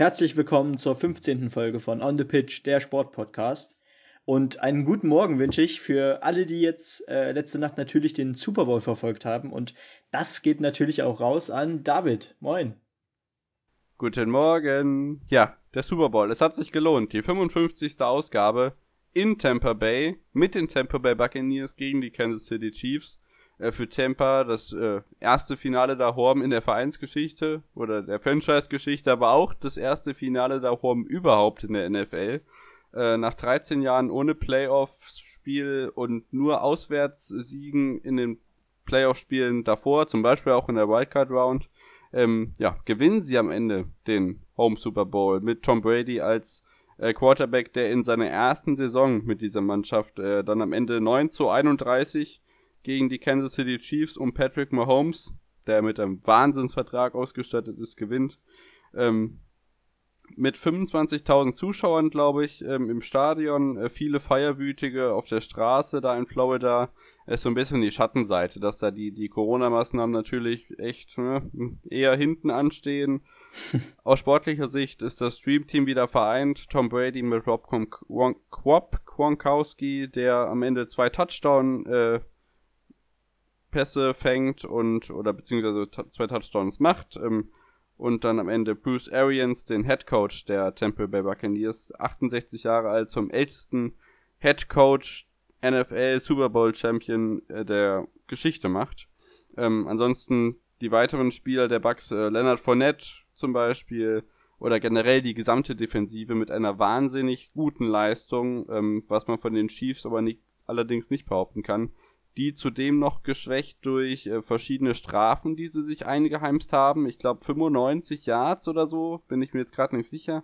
Herzlich willkommen zur 15. Folge von On the Pitch, der Sportpodcast. Und einen guten Morgen wünsche ich für alle, die jetzt äh, letzte Nacht natürlich den Super Bowl verfolgt haben. Und das geht natürlich auch raus an David. Moin. Guten Morgen. Ja, der Super Bowl. Es hat sich gelohnt. Die 55. Ausgabe in Tampa Bay mit den Tampa Bay Buccaneers gegen die Kansas City Chiefs. Äh, für Tampa das äh, erste Finale da Horben in der Vereinsgeschichte oder der Franchise-Geschichte, aber auch das erste Finale da Horben überhaupt in der NFL. Äh, nach 13 Jahren ohne Playoff-Spiel und nur Auswärtssiegen in den Playoff-Spielen davor, zum Beispiel auch in der Wildcard-Round, ähm, ja, gewinnen sie am Ende den Home Super Bowl mit Tom Brady als äh, Quarterback, der in seiner ersten Saison mit dieser Mannschaft äh, dann am Ende 9 zu 31 gegen die Kansas City Chiefs und Patrick Mahomes, der mit einem Wahnsinnsvertrag ausgestattet ist, gewinnt. Ähm, mit 25.000 Zuschauern, glaube ich, ähm, im Stadion, äh, viele Feierwütige auf der Straße da in Florida, ist so ein bisschen die Schattenseite, dass da die, die Corona-Maßnahmen natürlich echt ne, eher hinten anstehen. Aus sportlicher Sicht ist das Stream-Team wieder vereint. Tom Brady mit Rob Quop Gronkowski, der am Ende zwei Touchdown äh, Pässe fängt und oder beziehungsweise zwei Touchdowns macht ähm, und dann am Ende Bruce Arians, den Head Coach der Temple Bay Buccaneers, 68 Jahre alt, zum ältesten Head Coach NFL Super Bowl Champion äh, der Geschichte macht. Ähm, ansonsten die weiteren Spieler der Bucks, äh, Leonard Fournette zum Beispiel oder generell die gesamte Defensive mit einer wahnsinnig guten Leistung, ähm, was man von den Chiefs aber nicht, allerdings nicht behaupten kann die zudem noch geschwächt durch äh, verschiedene Strafen, die sie sich eingeheimst haben. Ich glaube 95 Yards oder so, bin ich mir jetzt gerade nicht sicher,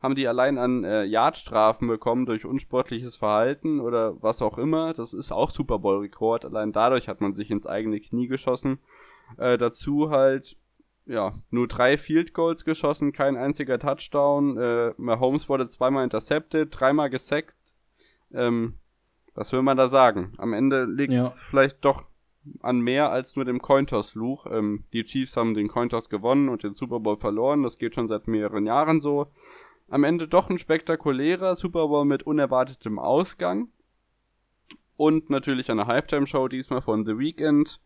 haben die allein an äh, Yardstrafen bekommen durch unsportliches Verhalten oder was auch immer. Das ist auch Super Bowl Rekord. Allein dadurch hat man sich ins eigene Knie geschossen. Äh, dazu halt ja, nur drei Field Goals geschossen, kein einziger Touchdown. Äh, Mahomes wurde zweimal intercepted, dreimal gesackt. Ähm, was will man da sagen? Am Ende liegt es ja. vielleicht doch an mehr als nur dem Cointos-Fluch. Ähm, die Chiefs haben den Cointos gewonnen und den Super Bowl verloren. Das geht schon seit mehreren Jahren so. Am Ende doch ein spektakulärer Super Bowl mit unerwartetem Ausgang. Und natürlich eine Halftime-Show diesmal von The Weeknd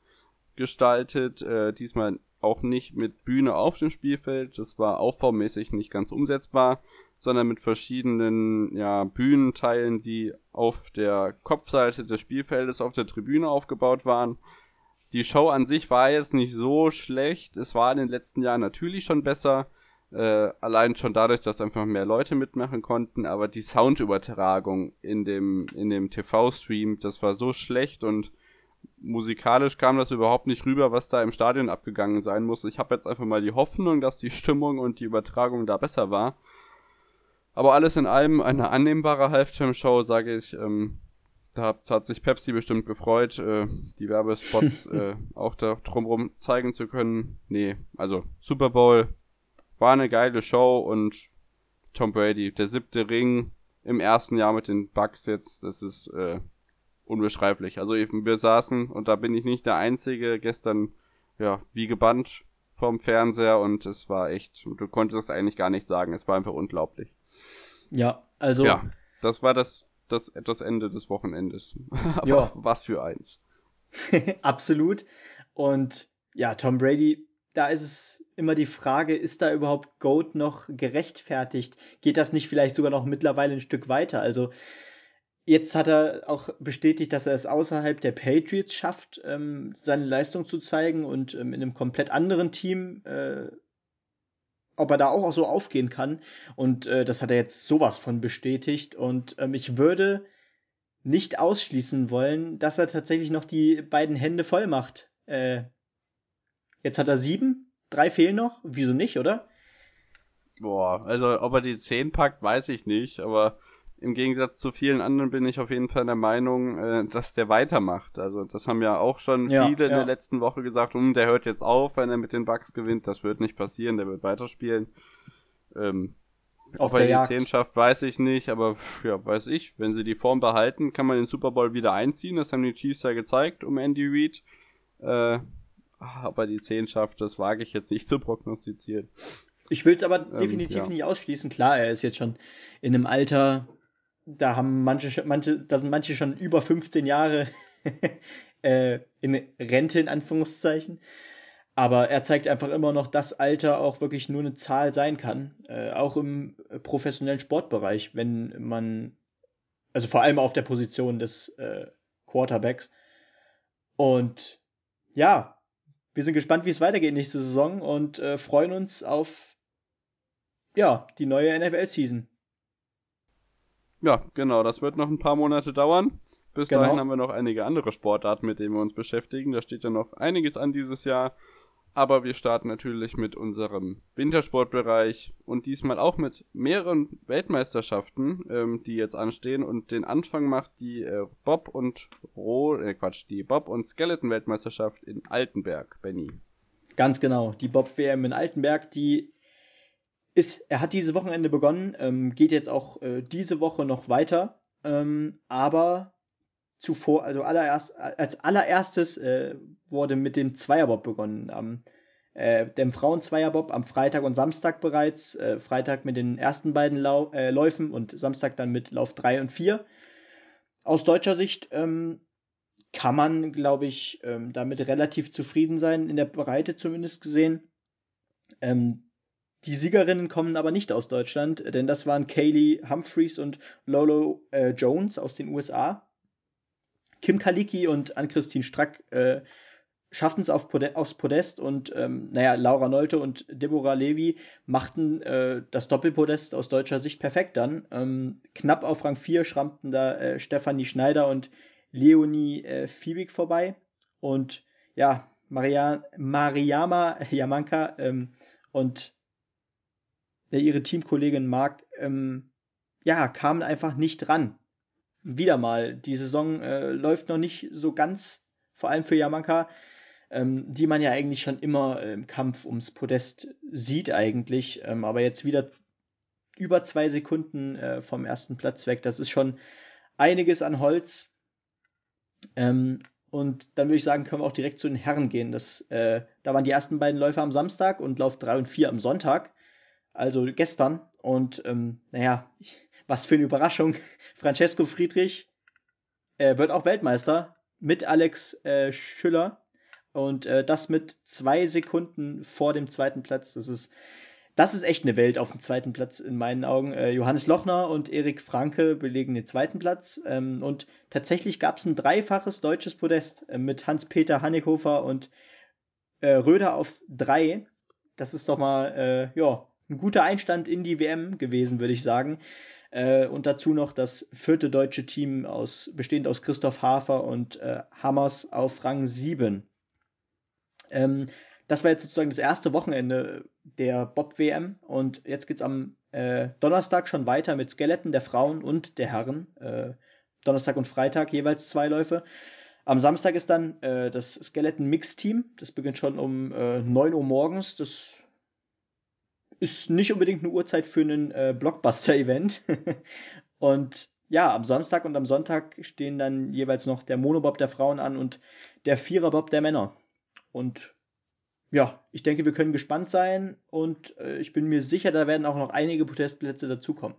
gestaltet. Äh, diesmal auch nicht mit Bühne auf dem Spielfeld. Das war aufbaumäßig nicht ganz umsetzbar sondern mit verschiedenen ja, Bühnenteilen, die auf der Kopfseite des Spielfeldes auf der Tribüne aufgebaut waren. Die Show an sich war jetzt nicht so schlecht. Es war in den letzten Jahren natürlich schon besser. Äh, allein schon dadurch, dass einfach mehr Leute mitmachen konnten, aber die Soundübertragung in dem, in dem TV-Stream, das war so schlecht und musikalisch kam das überhaupt nicht rüber, was da im Stadion abgegangen sein muss. Ich habe jetzt einfach mal die Hoffnung, dass die Stimmung und die Übertragung da besser war. Aber alles in allem eine annehmbare Halftime-Show, sage ich. Ähm, da hat, sich Pepsi bestimmt gefreut, äh, die Werbespots äh, auch da drumherum zeigen zu können. Nee, also Super Bowl war eine geile Show und Tom Brady, der siebte Ring im ersten Jahr mit den Bucks jetzt, das ist äh, unbeschreiblich. Also wir saßen, und da bin ich nicht der Einzige, gestern, ja, wie gebannt vom Fernseher und es war echt, du konntest eigentlich gar nicht sagen, es war einfach unglaublich. Ja, also. Ja, das war das, das, das Ende des Wochenendes. Aber ja. was für eins. Absolut. Und ja, Tom Brady, da ist es immer die Frage, ist da überhaupt Goat noch gerechtfertigt? Geht das nicht vielleicht sogar noch mittlerweile ein Stück weiter? Also jetzt hat er auch bestätigt, dass er es außerhalb der Patriots schafft, ähm, seine Leistung zu zeigen und ähm, in einem komplett anderen Team äh, ob er da auch so aufgehen kann. Und äh, das hat er jetzt sowas von bestätigt. Und ähm, ich würde nicht ausschließen wollen, dass er tatsächlich noch die beiden Hände voll macht. Äh, jetzt hat er sieben, drei fehlen noch. Wieso nicht, oder? Boah, also ob er die zehn packt, weiß ich nicht, aber im Gegensatz zu vielen anderen bin ich auf jeden Fall der Meinung, äh, dass der weitermacht. Also das haben ja auch schon ja, viele ja. in der letzten Woche gesagt, um, der hört jetzt auf, wenn er mit den Bugs gewinnt. Das wird nicht passieren, der wird weiterspielen. Ähm, ob er die Jagd. 10 schafft, weiß ich nicht, aber ja, weiß ich. Wenn sie die Form behalten, kann man den Super Bowl wieder einziehen. Das haben die Chiefs ja gezeigt um Andy Reid. Äh, ob er die 10 schafft, das wage ich jetzt nicht zu prognostizieren. Ich will es aber ähm, definitiv ja. nicht ausschließen. Klar, er ist jetzt schon in einem Alter, da haben manche, manche, da sind manche schon über 15 Jahre äh, in Rente in Anführungszeichen. Aber er zeigt einfach immer noch, dass Alter auch wirklich nur eine Zahl sein kann, äh, auch im professionellen Sportbereich, wenn man, also vor allem auf der Position des äh, Quarterbacks. Und ja, wir sind gespannt, wie es weitergeht nächste Saison und äh, freuen uns auf ja, die neue NFL-Season. Ja, genau, das wird noch ein paar Monate dauern. Bis genau. dahin haben wir noch einige andere Sportarten, mit denen wir uns beschäftigen. Da steht ja noch einiges an dieses Jahr. Aber wir starten natürlich mit unserem Wintersportbereich und diesmal auch mit mehreren Weltmeisterschaften, ähm, die jetzt anstehen. Und den Anfang macht die äh, Bob und Ro äh, Quatsch, die Bob und Skeleton Weltmeisterschaft in Altenberg, Benny. Ganz genau, die Bob WM in Altenberg, die ist, er hat diese Wochenende begonnen, ähm, geht jetzt auch äh, diese Woche noch weiter, ähm, aber zuvor, also allererst, als allererstes äh, wurde mit dem Zweierbob begonnen. Am, äh, dem Frauen-Zweierbob am Freitag und Samstag bereits. Äh, Freitag mit den ersten beiden Lau äh, Läufen und Samstag dann mit Lauf 3 und 4. Aus deutscher Sicht ähm, kann man, glaube ich, ähm, damit relativ zufrieden sein, in der Breite zumindest gesehen. Ähm, die Siegerinnen kommen aber nicht aus Deutschland, denn das waren Kaylee Humphreys und Lolo äh, Jones aus den USA. Kim Kaliki und Ann-Christine Strack äh, schafften es auf Pode aufs Podest und ähm, naja, Laura Nolte und Deborah Levy machten äh, das Doppelpodest aus deutscher Sicht perfekt dann. Ähm, knapp auf Rang 4 schrammten da äh, Stefanie Schneider und Leonie äh, Fiebig vorbei. Und ja, Maria Mariama Yamanka ähm, und äh, ihre Teamkollegin Mark ähm, ja, kamen einfach nicht ran wieder mal. Die Saison äh, läuft noch nicht so ganz, vor allem für Yamanka, ähm, die man ja eigentlich schon immer im Kampf ums Podest sieht eigentlich, ähm, aber jetzt wieder über zwei Sekunden äh, vom ersten Platz weg. Das ist schon einiges an Holz. Ähm, und dann würde ich sagen, können wir auch direkt zu den Herren gehen. Das, äh, da waren die ersten beiden Läufe am Samstag und Lauf 3 und 4 am Sonntag. Also gestern. Und ähm, naja, was für eine Überraschung. Francesco Friedrich äh, wird auch Weltmeister mit Alex äh, Schüller und äh, das mit zwei Sekunden vor dem zweiten Platz. Das ist, das ist echt eine Welt auf dem zweiten Platz in meinen Augen. Äh, Johannes Lochner und Erik Franke belegen den zweiten Platz ähm, und tatsächlich gab es ein dreifaches deutsches Podest äh, mit Hans-Peter Hannighofer und äh, Röder auf drei. Das ist doch mal ja, ein guter Einstand in die WM gewesen, würde ich sagen. Äh, und dazu noch das vierte deutsche Team aus, bestehend aus Christoph Hafer und äh, Hammers auf Rang 7. Ähm, das war jetzt sozusagen das erste Wochenende der Bob-WM und jetzt geht es am äh, Donnerstag schon weiter mit Skeletten der Frauen und der Herren. Äh, Donnerstag und Freitag jeweils zwei Läufe. Am Samstag ist dann äh, das Skeleton Mix Team. Das beginnt schon um äh, 9 Uhr morgens. Das ist nicht unbedingt eine Uhrzeit für ein äh, Blockbuster-Event. und ja, am Samstag und am Sonntag stehen dann jeweils noch der Monobob der Frauen an und der Viererbob der Männer. Und ja, ich denke, wir können gespannt sein und äh, ich bin mir sicher, da werden auch noch einige Protestplätze dazukommen.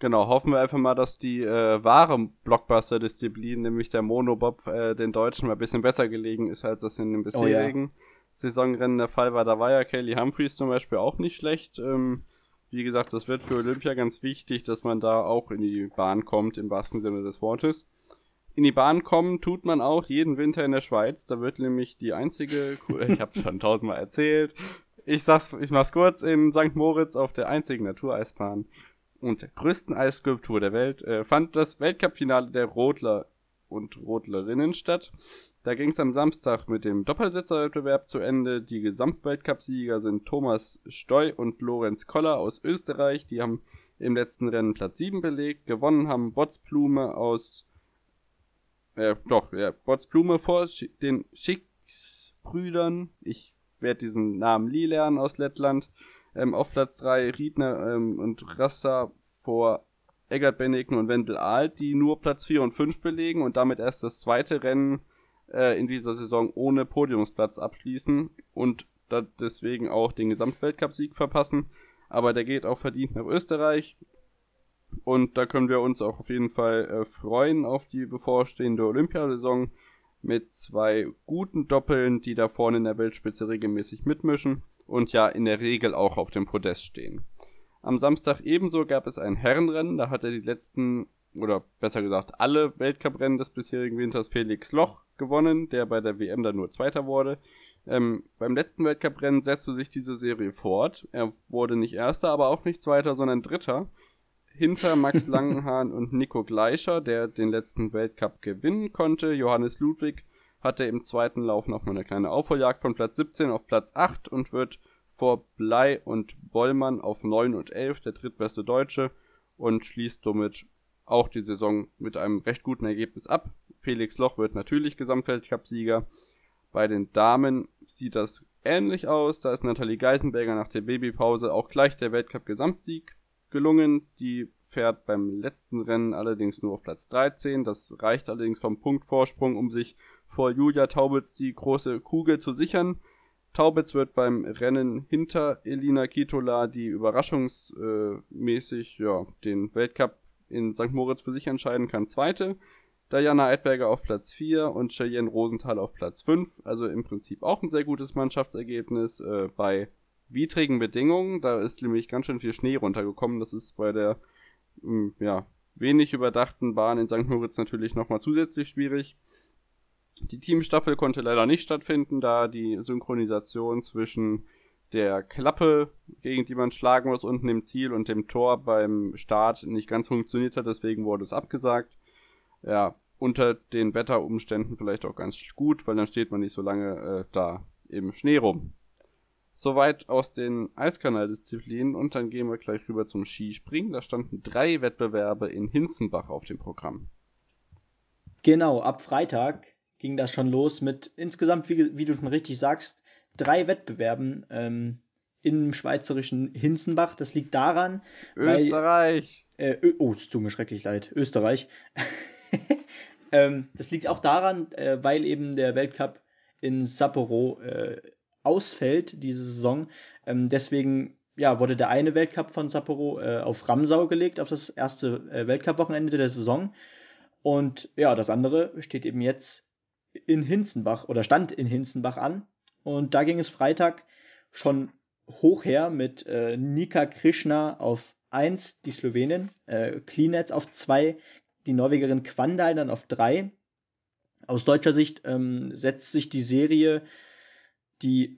Genau, hoffen wir einfach mal, dass die äh, wahre Blockbuster-Disziplin, nämlich der Monobob, äh, den Deutschen mal ein bisschen besser gelegen ist, als das in den bisherigen. Oh, ja. Saisonrennen der Fall war. Da war ja Kelly Humphreys zum Beispiel auch nicht schlecht. Ähm, wie gesagt, das wird für Olympia ganz wichtig, dass man da auch in die Bahn kommt, im wahrsten Sinne des Wortes. In die Bahn kommen tut man auch jeden Winter in der Schweiz. Da wird nämlich die einzige, ich habe schon tausendmal erzählt, ich sag's, ich mach's kurz, in St. Moritz auf der einzigen Natureisbahn und der größten Eisskulptur der Welt äh, fand das Weltcup-Finale der Rodler und Rodlerinnen statt. Da ging es am Samstag mit dem Doppelsitzerwettbewerb zu Ende. Die Gesamtweltcupsieger sind Thomas Steu und Lorenz Koller aus Österreich. Die haben im letzten Rennen Platz 7 belegt. Gewonnen haben Botzblume aus äh, doch, ja, Botzblume vor den Schicks-Brüdern. Ich werde diesen Namen Lee lernen aus Lettland. Ähm, auf Platz 3 Riedner ähm, und Rassa vor Eggert Benneken und Wendel Aalt, die nur Platz 4 und 5 belegen und damit erst das zweite Rennen äh, in dieser Saison ohne Podiumsplatz abschließen. Und deswegen auch den Gesamtweltcupsieg verpassen. Aber der geht auch verdient nach Österreich. Und da können wir uns auch auf jeden Fall äh, freuen auf die bevorstehende Olympiasaison mit zwei guten Doppeln, die da vorne in der Weltspitze regelmäßig mitmischen und ja in der Regel auch auf dem Podest stehen. Am Samstag ebenso gab es ein Herrenrennen, da hat er die letzten, oder besser gesagt alle Weltcuprennen des bisherigen Winters Felix Loch gewonnen, der bei der WM dann nur Zweiter wurde. Ähm, beim letzten Weltcuprennen setzte sich diese Serie fort. Er wurde nicht Erster, aber auch nicht Zweiter, sondern Dritter. Hinter Max Langenhahn und Nico Gleicher, der den letzten Weltcup gewinnen konnte. Johannes Ludwig hatte im zweiten Lauf nochmal eine kleine Aufholjagd von Platz 17 auf Platz 8 und wird vor Blei und Bollmann auf 9 und 11 der drittbeste Deutsche und schließt somit auch die Saison mit einem recht guten Ergebnis ab. Felix Loch wird natürlich Gesamtweltcup-Sieger. Bei den Damen sieht das ähnlich aus. Da ist Nathalie Geisenberger nach der Babypause auch gleich der Weltcup-Gesamtsieg gelungen. Die fährt beim letzten Rennen allerdings nur auf Platz 13. Das reicht allerdings vom Punktvorsprung, um sich vor Julia Taubitz die große Kugel zu sichern. Taubitz wird beim Rennen hinter Elina Kitola, die überraschungsmäßig ja, den Weltcup in St. Moritz für sich entscheiden kann, zweite. Diana Eidberger auf Platz 4 und Cheyenne Rosenthal auf Platz 5. Also im Prinzip auch ein sehr gutes Mannschaftsergebnis äh, bei widrigen Bedingungen. Da ist nämlich ganz schön viel Schnee runtergekommen. Das ist bei der mh, hm, ja, wenig überdachten Bahn in St. Moritz natürlich nochmal zusätzlich schwierig. Die Teamstaffel konnte leider nicht stattfinden, da die Synchronisation zwischen der Klappe, gegen die man schlagen muss, unten im Ziel und dem Tor beim Start nicht ganz funktioniert hat, deswegen wurde es abgesagt. Ja, unter den Wetterumständen vielleicht auch ganz gut, weil dann steht man nicht so lange äh, da im Schnee rum. Soweit aus den Eiskanaldisziplinen und dann gehen wir gleich rüber zum Skispringen. Da standen drei Wettbewerbe in Hinzenbach auf dem Programm. Genau, ab Freitag ging das schon los mit insgesamt, wie, wie du schon richtig sagst, drei Wettbewerben ähm, im schweizerischen Hinzenbach. Das liegt daran. Österreich! Weil, äh, oh, es tut mir schrecklich leid. Österreich. ähm, das liegt auch daran, äh, weil eben der Weltcup in Sapporo äh, ausfällt diese Saison. Ähm, deswegen ja, wurde der eine Weltcup von Sapporo äh, auf Ramsau gelegt, auf das erste äh, Weltcup-Wochenende der Saison. Und ja, das andere steht eben jetzt in Hinzenbach oder stand in Hinzenbach an. Und da ging es Freitag schon hoch her mit äh, Nika Krishna auf 1, die Slowenin, äh, Klinetz auf 2, die Norwegerin Quandal dann auf 3. Aus deutscher Sicht ähm, setzt sich die Serie, die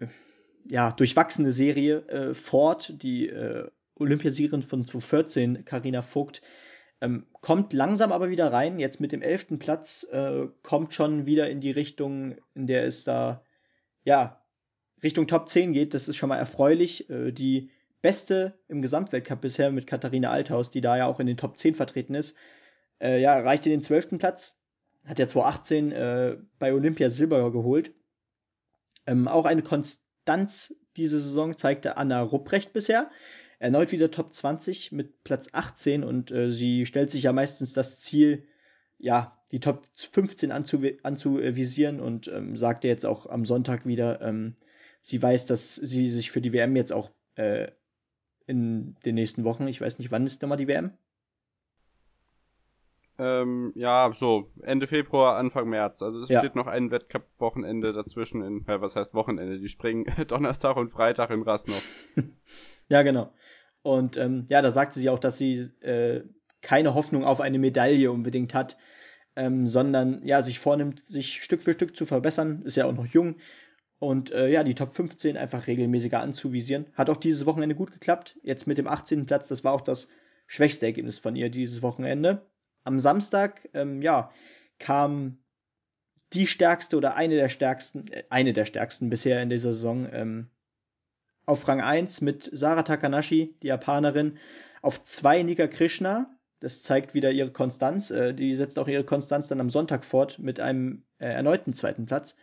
ja, durchwachsene Serie äh, fort. Die äh, Olympiasiegerin von 2014, Karina Vogt, ähm, kommt langsam aber wieder rein. Jetzt mit dem elften Platz äh, kommt schon wieder in die Richtung, in der es da, ja, Richtung Top 10 geht. Das ist schon mal erfreulich. Äh, die beste im Gesamtweltcup bisher mit Katharina Althaus, die da ja auch in den Top 10 vertreten ist, äh, ja, erreichte den zwölften Platz. Hat ja 2018 äh, bei Olympia Silber geholt. Ähm, auch eine Konstanz diese Saison zeigte Anna Rupprecht bisher erneut wieder Top 20 mit Platz 18 und äh, sie stellt sich ja meistens das Ziel, ja, die Top 15 anzuv anzuvisieren und ähm, sagte jetzt auch am Sonntag wieder, ähm, sie weiß, dass sie sich für die WM jetzt auch äh, in den nächsten Wochen, ich weiß nicht, wann ist nochmal die WM? Ähm, ja, so Ende Februar, Anfang März. Also es ja. steht noch ein Wettcup-Wochenende dazwischen in, ja, was heißt Wochenende? Die springen Donnerstag und Freitag in Rasnov. ja, genau. Und ähm, ja, da sagte sie auch, dass sie äh, keine Hoffnung auf eine Medaille unbedingt hat, ähm, sondern ja, sich vornimmt, sich Stück für Stück zu verbessern, ist ja auch noch jung. Und äh, ja, die Top 15 einfach regelmäßiger anzuvisieren. Hat auch dieses Wochenende gut geklappt. Jetzt mit dem 18. Platz, das war auch das schwächste Ergebnis von ihr dieses Wochenende. Am Samstag, ähm, ja, kam die stärkste oder eine der stärksten, äh, eine der stärksten bisher in dieser Saison ähm, auf Rang 1 mit Sarah Takanashi, die Japanerin. Auf 2 Nika Krishna. Das zeigt wieder ihre Konstanz. Äh, die setzt auch ihre Konstanz dann am Sonntag fort mit einem äh, erneuten zweiten Platz.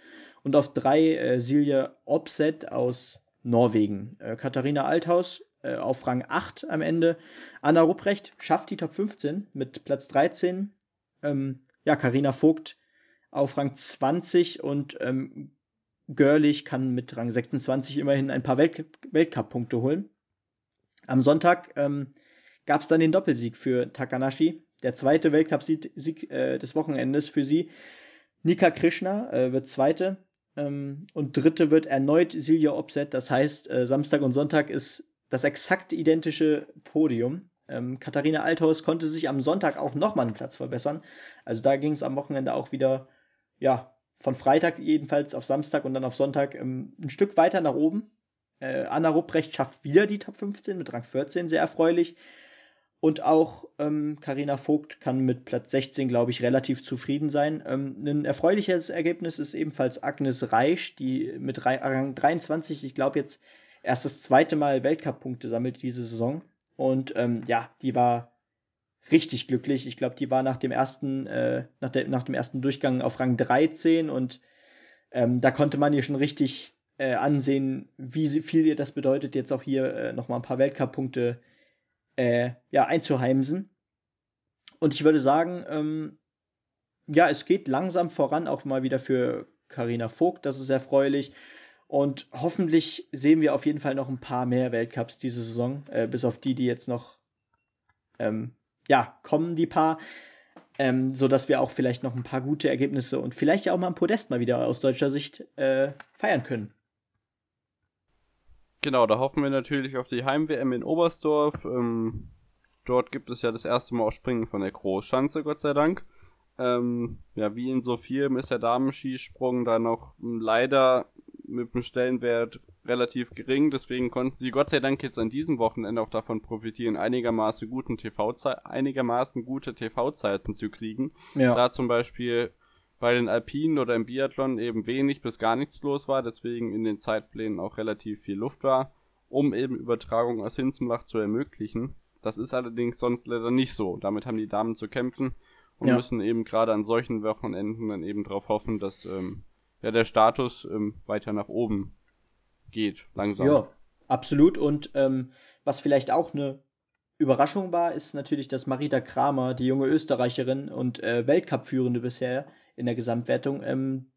Und auf 3 äh, Silje Opset aus Norwegen. Äh, Katharina Althaus äh, auf Rang 8 am Ende. Anna Rupprecht schafft die Top 15 mit Platz 13. Ähm, ja, Karina Vogt auf Rang 20 und ähm, Görlich kann mit Rang 26 immerhin ein paar Welt Weltcup-Punkte holen. Am Sonntag ähm, gab es dann den Doppelsieg für Takanashi, der zweite Weltcup-Sieg äh, des Wochenendes für sie. Nika Krishna äh, wird Zweite ähm, und Dritte wird erneut Silja Opset. Das heißt, äh, Samstag und Sonntag ist das exakt identische Podium. Ähm, Katharina Althaus konnte sich am Sonntag auch nochmal einen Platz verbessern. Also da ging es am Wochenende auch wieder, ja, von Freitag jedenfalls auf Samstag und dann auf Sonntag ähm, ein Stück weiter nach oben. Äh, Anna Rupprecht schafft wieder die Top 15 mit Rang 14, sehr erfreulich. Und auch Karina ähm, Vogt kann mit Platz 16, glaube ich, relativ zufrieden sein. Ähm, ein erfreuliches Ergebnis ist ebenfalls Agnes Reisch, die mit Rang 23, ich glaube jetzt erst das zweite Mal Weltcup-Punkte sammelt diese Saison. Und ähm, ja, die war richtig glücklich. Ich glaube, die war nach dem ersten, äh, nach, der, nach dem ersten Durchgang auf Rang 13 und ähm, da konnte man ihr schon richtig äh, ansehen, wie viel ihr das bedeutet, jetzt auch hier äh, nochmal ein paar Weltcup-Punkte äh, ja, einzuheimsen. Und ich würde sagen, ähm, ja, es geht langsam voran, auch mal wieder für Karina Vogt, das ist erfreulich. Und hoffentlich sehen wir auf jeden Fall noch ein paar mehr Weltcups diese Saison, äh, bis auf die, die jetzt noch ähm, ja, kommen, die paar. Ähm, so dass wir auch vielleicht noch ein paar gute Ergebnisse und vielleicht auch mal ein Podest mal wieder aus deutscher Sicht äh, feiern können. Genau, da hoffen wir natürlich auf die Heim-WM in Oberstdorf. Ähm, dort gibt es ja das erste Mal auch Springen von der Großschanze, Gott sei Dank. Ähm, ja, wie in so vielen ist der Damenskisprung da noch leider mit dem Stellenwert relativ gering. Deswegen konnten sie Gott sei Dank jetzt an diesem Wochenende auch davon profitieren, einigermaßen guten TV einigermaßen gute TV-Zeiten zu kriegen. Ja. Da zum Beispiel bei den Alpinen oder im Biathlon eben wenig bis gar nichts los war, deswegen in den Zeitplänen auch relativ viel Luft war, um eben Übertragung aus Hinzenbach zu ermöglichen. Das ist allerdings sonst leider nicht so. Damit haben die Damen zu kämpfen und ja. müssen eben gerade an solchen Wochenenden dann eben darauf hoffen, dass ähm, ja, der Status ähm, weiter nach oben geht, langsam. Ja, absolut. Und ähm, was vielleicht auch eine Überraschung war, ist natürlich, dass Marita Kramer, die junge Österreicherin und äh, Weltcup-Führende bisher, in der Gesamtwertung. Ähm,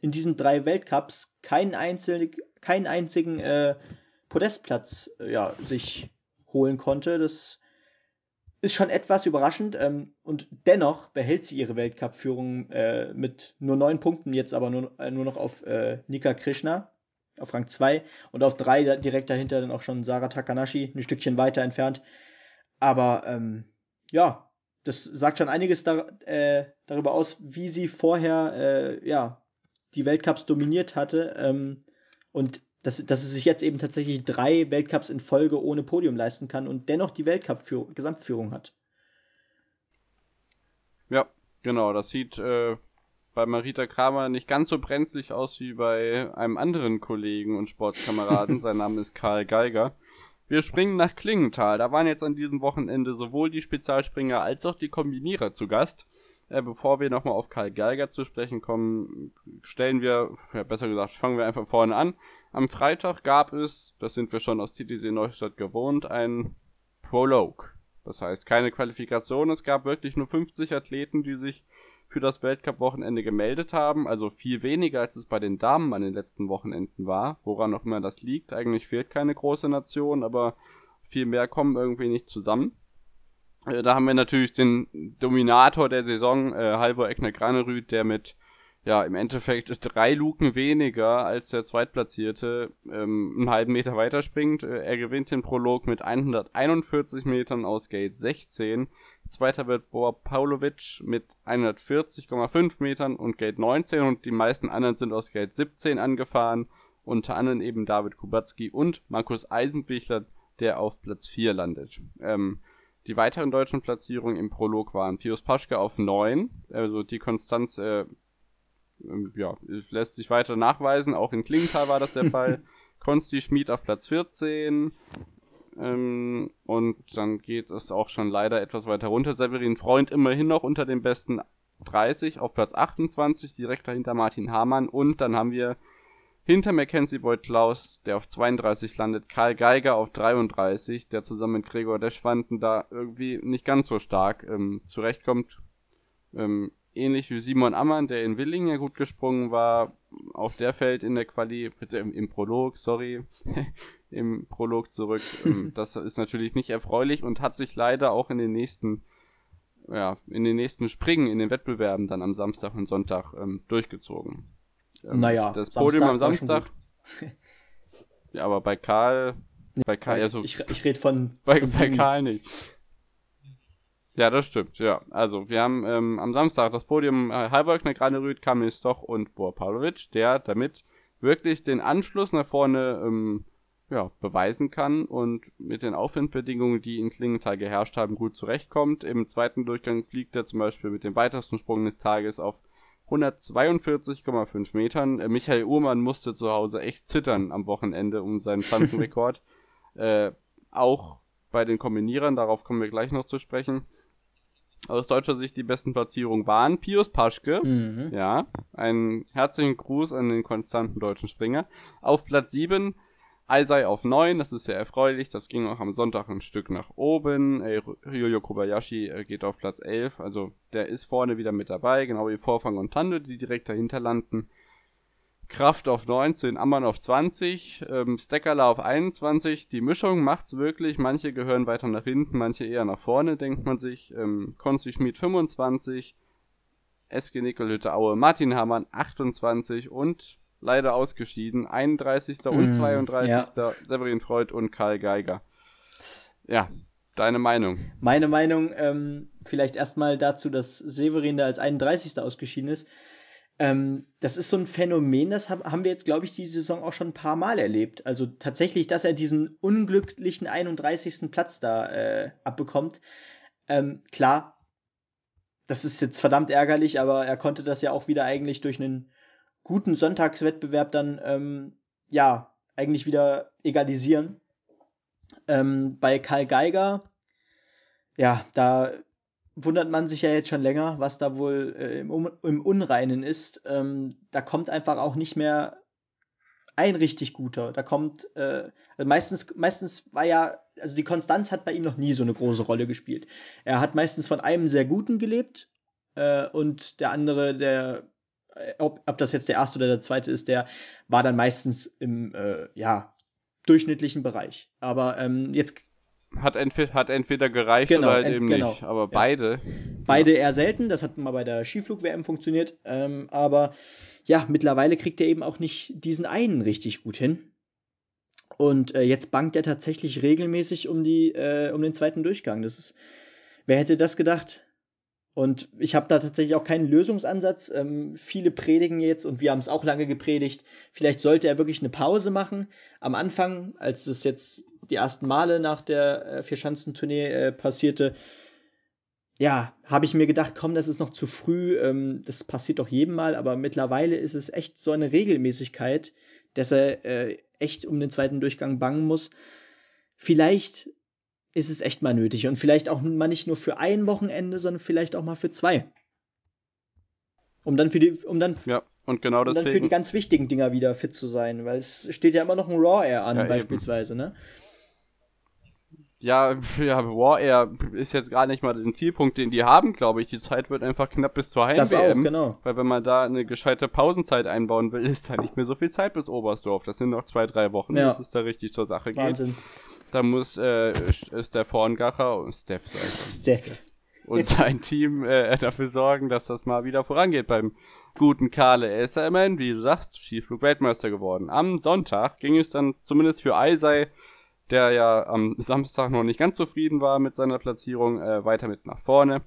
in diesen drei Weltcups keinen, einzelnen, keinen einzigen äh, Podestplatz äh, ja, sich holen konnte. Das ist schon etwas überraschend. Ähm, und dennoch behält sie ihre Weltcup-Führung äh, mit nur neun Punkten, jetzt aber nur, äh, nur noch auf äh, Nika Krishna auf Rang 2 und auf 3 direkt dahinter dann auch schon Sarah Takanashi, ein Stückchen weiter entfernt. Aber ähm, ja, das sagt schon einiges da, äh, darüber aus, wie sie vorher äh, ja, die Weltcups dominiert hatte. Ähm, und dass, dass sie sich jetzt eben tatsächlich drei Weltcups in Folge ohne Podium leisten kann und dennoch die Weltcup-Gesamtführung hat. Ja, genau. Das sieht äh, bei Marita Kramer nicht ganz so brenzlig aus wie bei einem anderen Kollegen und Sportskameraden. Sein Name ist Karl Geiger. Wir springen nach Klingenthal. Da waren jetzt an diesem Wochenende sowohl die Spezialspringer als auch die Kombinierer zu Gast. Äh, bevor wir nochmal auf Karl Geiger zu sprechen kommen, stellen wir, ja, besser gesagt, fangen wir einfach vorne an. Am Freitag gab es, das sind wir schon aus TTC Neustadt gewohnt, ein Prologue. Das heißt, keine Qualifikation. Es gab wirklich nur 50 Athleten, die sich für das Weltcup-Wochenende gemeldet haben. Also viel weniger, als es bei den Damen an den letzten Wochenenden war. Woran auch immer das liegt. Eigentlich fehlt keine große Nation, aber viel mehr kommen irgendwie nicht zusammen. Äh, da haben wir natürlich den Dominator der Saison, äh, Halvor Eckner Granerüth, der mit ja, im Endeffekt drei Luken weniger als der Zweitplatzierte ähm, einen halben Meter weiterspringt. Äh, er gewinnt den Prolog mit 141 Metern aus Gate 16. Zweiter wird Boa Paulovic mit 140,5 Metern und Gate 19 und die meisten anderen sind aus Gate 17 angefahren. Unter anderem eben David Kubacki und Markus Eisenbichler, der auf Platz 4 landet. Ähm, die weiteren deutschen Platzierungen im Prolog waren Pius Paschke auf 9, also die Konstanz äh, ähm, ja, lässt sich weiter nachweisen. Auch in Klingenthal war das der Fall. Konsti Schmid auf Platz 14. Ähm, und dann geht es auch schon leider etwas weiter runter. Severin Freund immerhin noch unter den besten 30 auf Platz 28, direkt dahinter Martin Hamann. Und dann haben wir hinter Mackenzie Boyd Klaus, der auf 32 landet, Karl Geiger auf 33, der zusammen mit Gregor Deschwanden da irgendwie nicht ganz so stark ähm, zurechtkommt. Ähm, ähnlich wie Simon Ammann, der in Willingen ja gut gesprungen war. Auch der fällt in der Quali, im, im Prolog, sorry, im Prolog zurück. Ähm, das ist natürlich nicht erfreulich und hat sich leider auch in den nächsten, ja, in den nächsten Springen, in den Wettbewerben dann am Samstag und Sonntag ähm, durchgezogen. Ähm, naja, das Podium am Samstag. ja, aber bei Karl, bei Karl, ja so. Ich, ich rede von. Bei, von bei Karl nicht. Ja, das stimmt, ja. Also, wir haben ähm, am Samstag das Podium äh, Halvöckner, Granerüth, Kamil Stoch und Bor Pavlovic, der damit wirklich den Anschluss nach vorne ähm, ja, beweisen kann und mit den Aufwindbedingungen, die in Klingenthal geherrscht haben, gut zurechtkommt. Im zweiten Durchgang fliegt er zum Beispiel mit dem weitesten Sprung des Tages auf 142,5 Metern. Äh, Michael Uhrmann musste zu Hause echt zittern am Wochenende um seinen Schanzenrekord. äh, auch bei den Kombinierern, darauf kommen wir gleich noch zu sprechen aus deutscher Sicht die besten Platzierungen waren Pius Paschke, mhm. ja, einen herzlichen Gruß an den konstanten deutschen Springer. Auf Platz 7 Eisei auf 9, das ist sehr erfreulich, das ging auch am Sonntag ein Stück nach oben. Ryoyo Kobayashi äh, geht auf Platz 11, also der ist vorne wieder mit dabei, genau wie Vorfang und Tande, die direkt dahinter landen. Kraft auf 19, Ammann auf 20, ähm, Steckerla auf 21. Die Mischung macht's wirklich. Manche gehören weiter nach hinten, manche eher nach vorne, denkt man sich. Ähm, Konsti Schmid 25, SG Nickelhütte Aue, Martin Hamann 28 und leider ausgeschieden 31. Mm, und 32. Ja. Severin Freud und Karl Geiger. Ja, deine Meinung? Meine Meinung, ähm, vielleicht erstmal dazu, dass Severin da als 31. ausgeschieden ist. Ähm, das ist so ein Phänomen, das haben wir jetzt, glaube ich, die Saison auch schon ein paar Mal erlebt. Also tatsächlich, dass er diesen unglücklichen 31. Platz da äh, abbekommt. Ähm, klar, das ist jetzt verdammt ärgerlich, aber er konnte das ja auch wieder eigentlich durch einen guten Sonntagswettbewerb dann, ähm, ja, eigentlich wieder egalisieren. Ähm, bei Karl Geiger, ja, da wundert man sich ja jetzt schon länger, was da wohl äh, im, im, Unreinen ist. Ähm, da kommt einfach auch nicht mehr ein richtig guter. Da kommt, äh, also meistens, meistens war ja, also die Konstanz hat bei ihm noch nie so eine große Rolle gespielt. Er hat meistens von einem sehr guten gelebt äh, und der andere, der, ob, ob das jetzt der erste oder der zweite ist, der war dann meistens im, äh, ja, durchschnittlichen Bereich. Aber ähm, jetzt hat, entweder, hat entweder gereicht genau, oder halt eben genau. nicht. Aber ja. beide. Beide ja. eher selten. Das hat mal bei der Skiflug-WM funktioniert. Ähm, aber ja, mittlerweile kriegt er eben auch nicht diesen einen richtig gut hin. Und äh, jetzt bangt er tatsächlich regelmäßig um, die, äh, um den zweiten Durchgang. Das ist, wer hätte das gedacht? Und ich habe da tatsächlich auch keinen Lösungsansatz. Ähm, viele predigen jetzt, und wir haben es auch lange gepredigt, vielleicht sollte er wirklich eine Pause machen. Am Anfang, als es jetzt die ersten Male nach der äh, Vierschanzentournee äh, passierte, ja, habe ich mir gedacht, komm, das ist noch zu früh, ähm, das passiert doch jedem Mal, aber mittlerweile ist es echt so eine Regelmäßigkeit, dass er äh, echt um den zweiten Durchgang bangen muss. Vielleicht ist es echt mal nötig. Und vielleicht auch mal nicht nur für ein Wochenende, sondern vielleicht auch mal für zwei. Um dann für die, um dann, ja, und genau um dann für die ganz wichtigen Dinger wieder fit zu sein, weil es steht ja immer noch ein Raw Air an, ja, beispielsweise, eben. ne? Ja, ja, War Air ist jetzt gar nicht mal den Zielpunkt, den die haben, glaube ich. Die Zeit wird einfach knapp bis zur Heim-WM. genau. Weil wenn man da eine gescheite Pausenzeit einbauen will, ist da nicht mehr so viel Zeit bis Oberstdorf. Das sind noch zwei, drei Wochen, ja. bis es da richtig zur Sache geht. Wahnsinn. Da muss äh, Steph Horngacher und Steph, Steph. und sein Team äh, dafür sorgen, dass das mal wieder vorangeht beim guten Karle. Er ist ja immerhin, wie du sagst, Skiflug-Weltmeister geworden. Am Sonntag ging es dann zumindest für Eisei der ja am Samstag noch nicht ganz zufrieden war mit seiner Platzierung, äh, weiter mit nach vorne.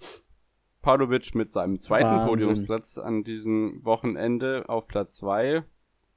Pavlovic mit seinem zweiten Wahnsinn. Podiumsplatz an diesem Wochenende auf Platz 2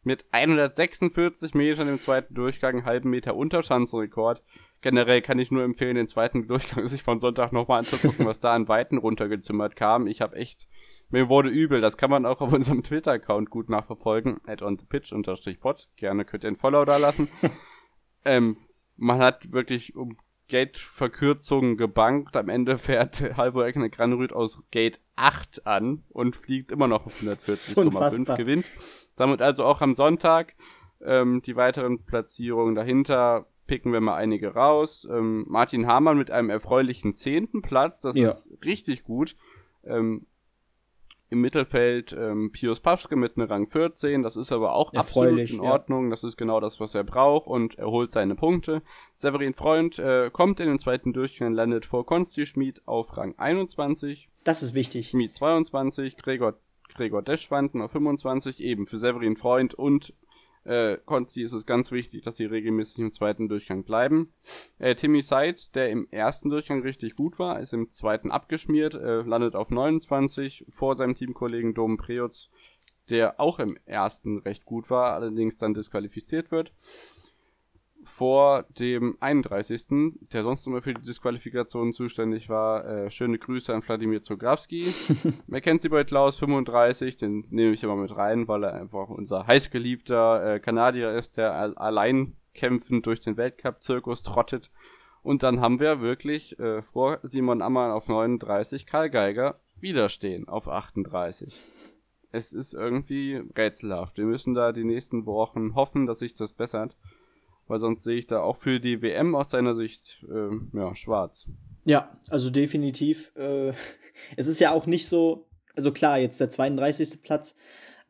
mit 146 Metern im zweiten Durchgang, halben Meter Unterschanzenrekord. Generell kann ich nur empfehlen, den zweiten Durchgang sich von Sonntag nochmal anzugucken, was da an Weiten runtergezimmert kam. Ich habe echt, mir wurde übel. Das kann man auch auf unserem Twitter-Account gut nachverfolgen. At on the pitch unterstrich pod. Gerne könnt ihr einen Follow da lassen. ähm, man hat wirklich um Gate-Verkürzungen gebankt. Am Ende fährt Halvo Eckner Granrüth aus Gate 8 an und fliegt immer noch auf 140,5, gewinnt. Damit also auch am Sonntag ähm, die weiteren Platzierungen dahinter picken wir mal einige raus. Ähm, Martin Hamann mit einem erfreulichen zehnten Platz, das ja. ist richtig gut. Ähm, Im Mittelfeld ähm, Pius Paschke mit einem Rang 14, das ist aber auch absolut in Ordnung, ja. das ist genau das, was er braucht und er holt seine Punkte. Severin Freund äh, kommt in den zweiten Durchgang, landet vor Konsti Schmid auf Rang 21. Das ist wichtig. Schmid 22, Gregor, Gregor Deschwanden auf 25, eben für Severin Freund und äh, Konzi ist es ganz wichtig, dass sie regelmäßig im zweiten Durchgang bleiben. Äh, Timmy Seitz, der im ersten Durchgang richtig gut war, ist im zweiten abgeschmiert, äh, landet auf 29 vor seinem Teamkollegen Dom Preutz, der auch im ersten recht gut war, allerdings dann disqualifiziert wird vor dem 31., der sonst immer für die Disqualifikation zuständig war. Äh, schöne Grüße an Wladimir Zograwski. Mackenzie Beutlaus 35, den nehme ich immer mit rein, weil er einfach unser heißgeliebter äh, Kanadier ist, der allein kämpfend durch den Weltcup-Zirkus trottet. Und dann haben wir wirklich äh, vor Simon Ammann auf 39, Karl Geiger widerstehen auf 38. Es ist irgendwie rätselhaft. Wir müssen da die nächsten Wochen hoffen, dass sich das bessert weil sonst sehe ich da auch für die WM aus seiner Sicht äh, ja, schwarz. Ja, also definitiv. Äh, es ist ja auch nicht so, also klar, jetzt der 32. Platz,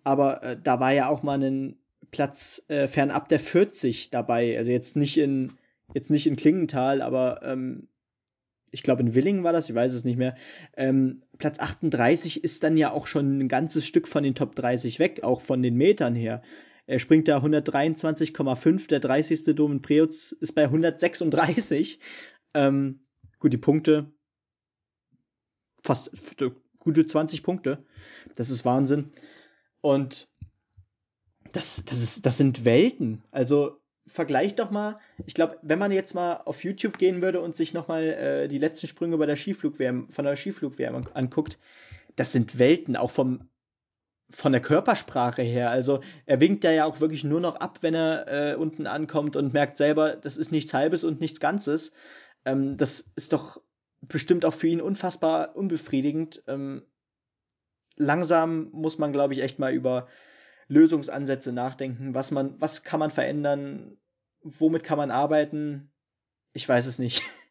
aber äh, da war ja auch mal ein Platz äh, fernab der 40 dabei. Also jetzt nicht in, jetzt nicht in Klingenthal, aber ähm, ich glaube in Willingen war das, ich weiß es nicht mehr. Ähm, Platz 38 ist dann ja auch schon ein ganzes Stück von den Top 30 weg, auch von den Metern her. Er springt da 123,5, der 30. Domen Preutz ist bei 136. Ähm, gut, die Punkte, fast gute 20 Punkte. Das ist Wahnsinn. Und das, das, ist, das sind Welten. Also vergleicht doch mal, ich glaube, wenn man jetzt mal auf YouTube gehen würde und sich nochmal äh, die letzten Sprünge bei der Skiflug-WM, von der Skiflug-WM anguckt, das sind Welten, auch vom von der Körpersprache her. Also er winkt ja auch wirklich nur noch ab, wenn er äh, unten ankommt und merkt selber, das ist nichts Halbes und nichts Ganzes. Ähm, das ist doch bestimmt auch für ihn unfassbar unbefriedigend. Ähm, langsam muss man, glaube ich, echt mal über Lösungsansätze nachdenken. Was man, was kann man verändern? Womit kann man arbeiten? Ich weiß es nicht.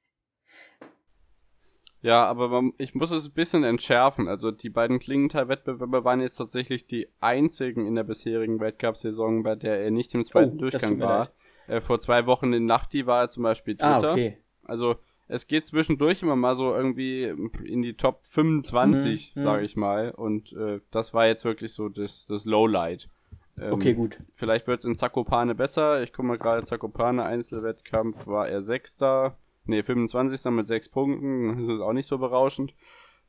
Ja, aber man, ich muss es ein bisschen entschärfen. Also die beiden Klingenthal-Wettbewerbe waren jetzt tatsächlich die einzigen in der bisherigen Weltcup-Saison, bei der er nicht im zweiten oh, Durchgang war. Äh, vor zwei Wochen in Nachti war er zum Beispiel ah, Dritter. Ah, okay. Also es geht zwischendurch immer mal so irgendwie in die Top 25, mhm, mhm, sage ich mal. Und äh, das war jetzt wirklich so das, das Lowlight. Ähm, okay, gut. Vielleicht wird es in Zakopane besser. Ich gucke mal gerade, Zakopane Einzelwettkampf war er Sechster. Ne, 25. mit 6 Punkten. Das ist auch nicht so berauschend.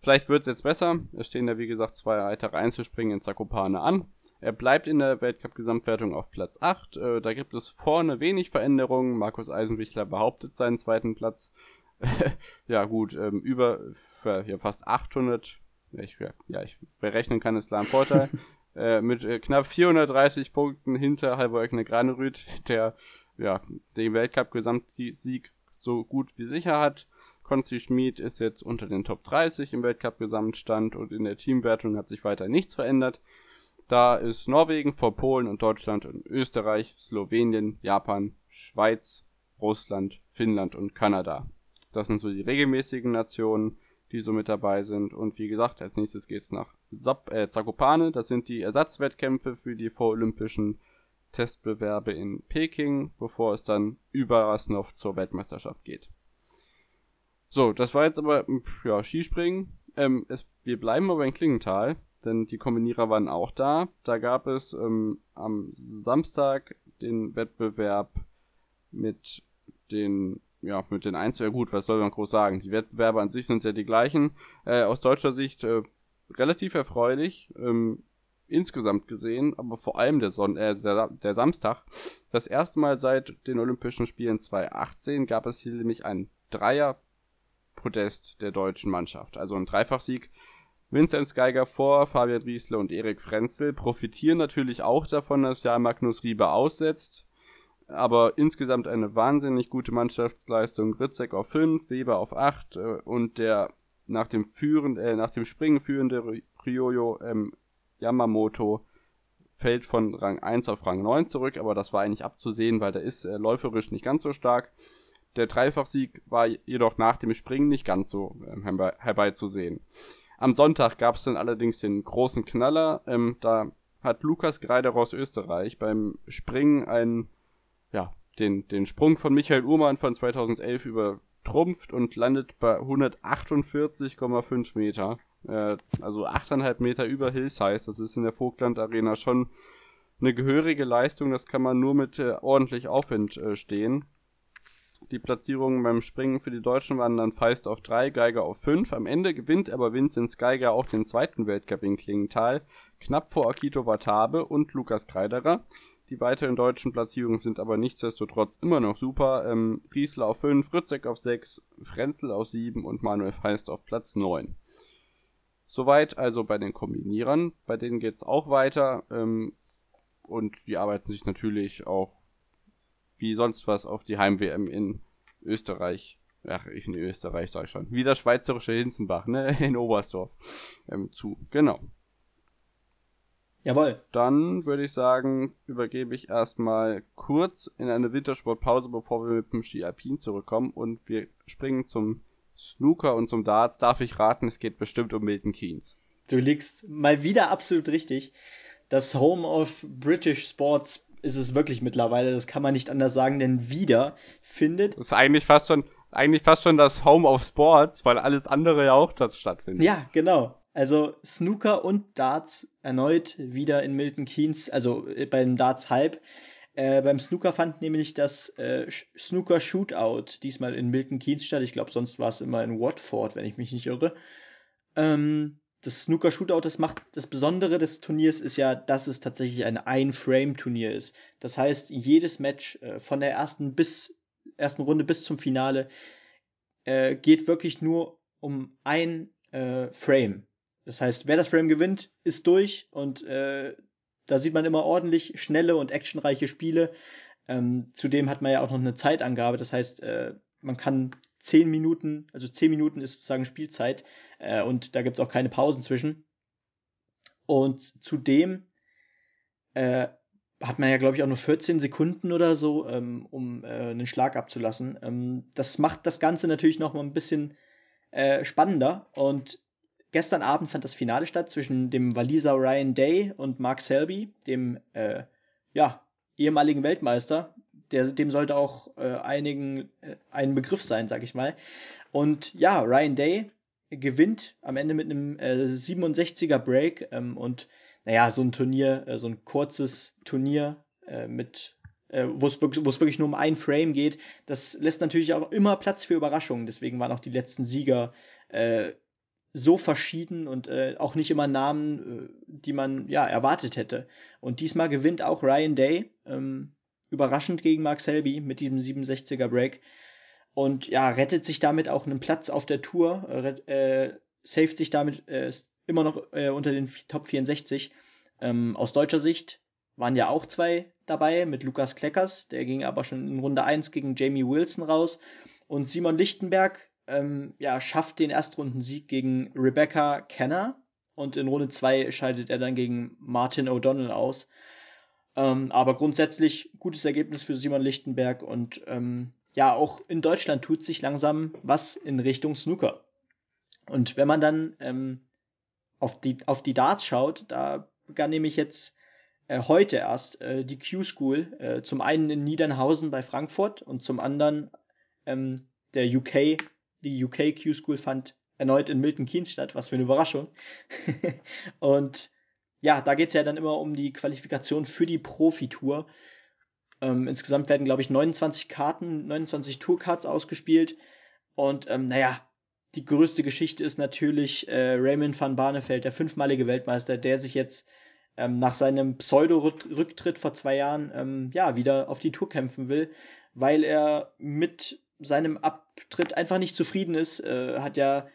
Vielleicht wird es jetzt besser. Es stehen da, wie gesagt, zwei weitere Einzelspringen in Zakopane an. Er bleibt in der Weltcup-Gesamtwertung auf Platz 8. Äh, da gibt es vorne wenig Veränderungen. Markus Eisenwichler behauptet seinen zweiten Platz. ja, gut, ähm, über für, ja, fast 800. Ich, ja, ich berechnen kann, ist klar ein Vorteil. äh, mit äh, knapp 430 Punkten hinter Halvor Egner Granerüth, der ja, den Weltcup-Gesamtsieg so gut wie sicher hat. Konsti Schmid ist jetzt unter den Top 30 im Weltcup-Gesamtstand und in der Teamwertung hat sich weiter nichts verändert. Da ist Norwegen vor Polen und Deutschland und Österreich, Slowenien, Japan, Schweiz, Russland, Finnland und Kanada. Das sind so die regelmäßigen Nationen, die so mit dabei sind. Und wie gesagt, als nächstes geht es nach Zap äh, Zakopane. Das sind die Ersatzwettkämpfe für die vorolympischen Testbewerbe in Peking, bevor es dann über Rasnov zur Weltmeisterschaft geht. So, das war jetzt aber ja, Skispringen. Ähm, es, wir bleiben aber in Klingenthal, denn die Kombinierer waren auch da. Da gab es ähm, am Samstag den Wettbewerb mit den ja, mit den Einzel, gut, was soll man groß sagen? Die Wettbewerbe an sich sind ja die gleichen. Äh, aus deutscher Sicht äh, relativ erfreulich. Ähm, insgesamt gesehen, aber vor allem der, Son äh, der, der Samstag. Das erste Mal seit den Olympischen Spielen 2018 gab es hier nämlich ein Dreier-Podest der deutschen Mannschaft. Also ein Dreifachsieg. Vincent Geiger vor, Fabian Riesler und Erik Frenzel profitieren natürlich auch davon, dass ja Magnus Riebe aussetzt. Aber insgesamt eine wahnsinnig gute Mannschaftsleistung. Ritzek auf 5, Weber auf 8 äh, und der nach dem Führen, äh, nach dem Springen führende Ryoyo ähm, Yamamoto fällt von Rang 1 auf Rang 9 zurück, aber das war eigentlich abzusehen, weil der ist äh, läuferisch nicht ganz so stark. Der Dreifachsieg war jedoch nach dem Springen nicht ganz so äh, herbeizusehen. Am Sonntag gab es dann allerdings den großen Knaller. Ähm, da hat Lukas Greider aus Österreich beim Springen einen, ja, den, den Sprung von Michael Uhrmann von 2011 übertrumpft und landet bei 148,5 Meter. Äh, also 8,5 Meter über Hillsize. Das ist in der Vogtland Arena schon eine gehörige Leistung. Das kann man nur mit äh, ordentlich Aufwind äh, stehen. Die Platzierungen beim Springen für die Deutschen waren dann Feist auf 3, Geiger auf 5. Am Ende gewinnt aber Vinzenz Geiger auch den zweiten Weltcup in Klingenthal, knapp vor Akito Watabe und Lukas Kreiderer. Die weiteren deutschen Platzierungen sind aber nichtsdestotrotz immer noch super. Ähm, Riesler auf 5, Rützek auf 6, Frenzel auf 7 und Manuel Feist auf Platz 9. Soweit also bei den Kombinierern. Bei denen geht es auch weiter. Ähm, und die arbeiten sich natürlich auch wie sonst was auf die Heim-WM in Österreich, ach, ich in Österreich sag ich schon, wie das schweizerische Hinzenbach, ne, in Oberstdorf, ähm, zu. Genau. Jawohl. Dann würde ich sagen, übergebe ich erstmal kurz in eine Wintersportpause, bevor wir mit dem Ski Alpin zurückkommen und wir springen zum Snooker und zum Darts. Darf ich raten, es geht bestimmt um Milton Keynes. Du liegst mal wieder absolut richtig. Das Home of British Sports ist es wirklich mittlerweile, das kann man nicht anders sagen, denn wieder findet. Das ist eigentlich fast schon, eigentlich fast schon das Home of Sports, weil alles andere ja auch dort stattfindet. Ja, genau. Also Snooker und Darts erneut wieder in Milton Keynes, also äh, beim Darts Hype. Äh, beim Snooker fand nämlich das äh, Snooker Shootout diesmal in Milton Keynes statt. Ich glaube, sonst war es immer in Watford, wenn ich mich nicht irre. Ähm, das Snooker Shootout, das macht das Besondere des Turniers ist ja, dass es tatsächlich ein Ein-Frame-Turnier ist. Das heißt, jedes Match äh, von der ersten bis ersten Runde bis zum Finale äh, geht wirklich nur um ein äh, Frame. Das heißt, wer das Frame gewinnt, ist durch und äh, da sieht man immer ordentlich schnelle und actionreiche Spiele. Ähm, zudem hat man ja auch noch eine Zeitangabe, das heißt, äh, man kann zehn Minuten, also zehn Minuten ist sozusagen Spielzeit äh, und da gibt es auch keine Pausen zwischen. Und zudem äh, hat man ja, glaube ich, auch nur 14 Sekunden oder so, ähm, um äh, einen Schlag abzulassen. Ähm, das macht das Ganze natürlich noch mal ein bisschen äh, spannender. Und gestern Abend fand das Finale statt zwischen dem Waliser Ryan Day und Mark Selby, dem äh, ja, ehemaligen Weltmeister, der, dem sollte auch äh, einigen äh, ein Begriff sein, sag ich mal. Und ja, Ryan Day gewinnt am Ende mit einem äh, 67er Break ähm, und naja, so ein Turnier, äh, so ein kurzes Turnier äh, mit äh, wo es wirklich, wirklich nur um ein Frame geht, das lässt natürlich auch immer Platz für Überraschungen. Deswegen waren auch die letzten Sieger äh, so verschieden und äh, auch nicht immer Namen, äh, die man ja erwartet hätte. Und diesmal gewinnt auch Ryan Day, ähm, überraschend gegen Mark Selby mit diesem 67er Break und ja, rettet sich damit auch einen Platz auf der Tour, äh, saved sich damit äh, immer noch äh, unter den Top 64. Ähm, aus deutscher Sicht waren ja auch zwei dabei mit Lukas Kleckers, der ging aber schon in Runde 1 gegen Jamie Wilson raus und Simon Lichtenberg ähm, ja, schafft den Erstrundensieg gegen Rebecca Kenner und in Runde 2 scheidet er dann gegen Martin O'Donnell aus. Ähm, aber grundsätzlich gutes Ergebnis für Simon Lichtenberg und ähm, ja, auch in Deutschland tut sich langsam was in Richtung Snooker. Und wenn man dann ähm, auf, die, auf die Darts schaut, da begann nämlich jetzt äh, heute erst äh, die Q-School, äh, zum einen in Niedernhausen bei Frankfurt und zum anderen ähm, der UK, die UK Q-School fand erneut in Milton Keynes statt, was für eine Überraschung. und ja, da geht es ja dann immer um die Qualifikation für die Profitour. Ähm, insgesamt werden, glaube ich, 29 Karten, 29 Tourcards ausgespielt. Und ähm, naja, die größte Geschichte ist natürlich äh, Raymond van Barneveld, der fünfmalige Weltmeister, der sich jetzt ähm, nach seinem Pseudo-Rücktritt vor zwei Jahren ähm, ja wieder auf die Tour kämpfen will, weil er mit seinem Abtritt einfach nicht zufrieden ist. Äh, hat ja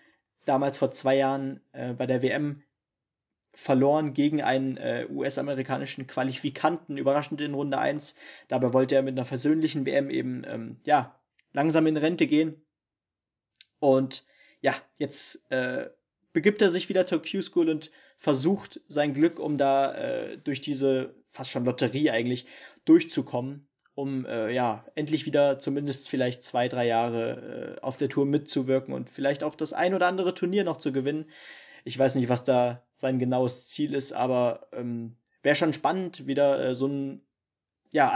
damals vor zwei Jahren äh, bei der WM verloren gegen einen äh, US-amerikanischen Qualifikanten, überraschend in Runde 1. Dabei wollte er mit einer versöhnlichen WM eben, ähm, ja, langsam in Rente gehen. Und ja, jetzt äh, begibt er sich wieder zur Q-School und versucht sein Glück, um da äh, durch diese fast schon Lotterie eigentlich durchzukommen, um äh, ja endlich wieder zumindest vielleicht zwei, drei Jahre äh, auf der Tour mitzuwirken und vielleicht auch das ein oder andere Turnier noch zu gewinnen. Ich weiß nicht, was da sein genaues Ziel ist, aber ähm, wäre schon spannend, wieder äh, so ein ja,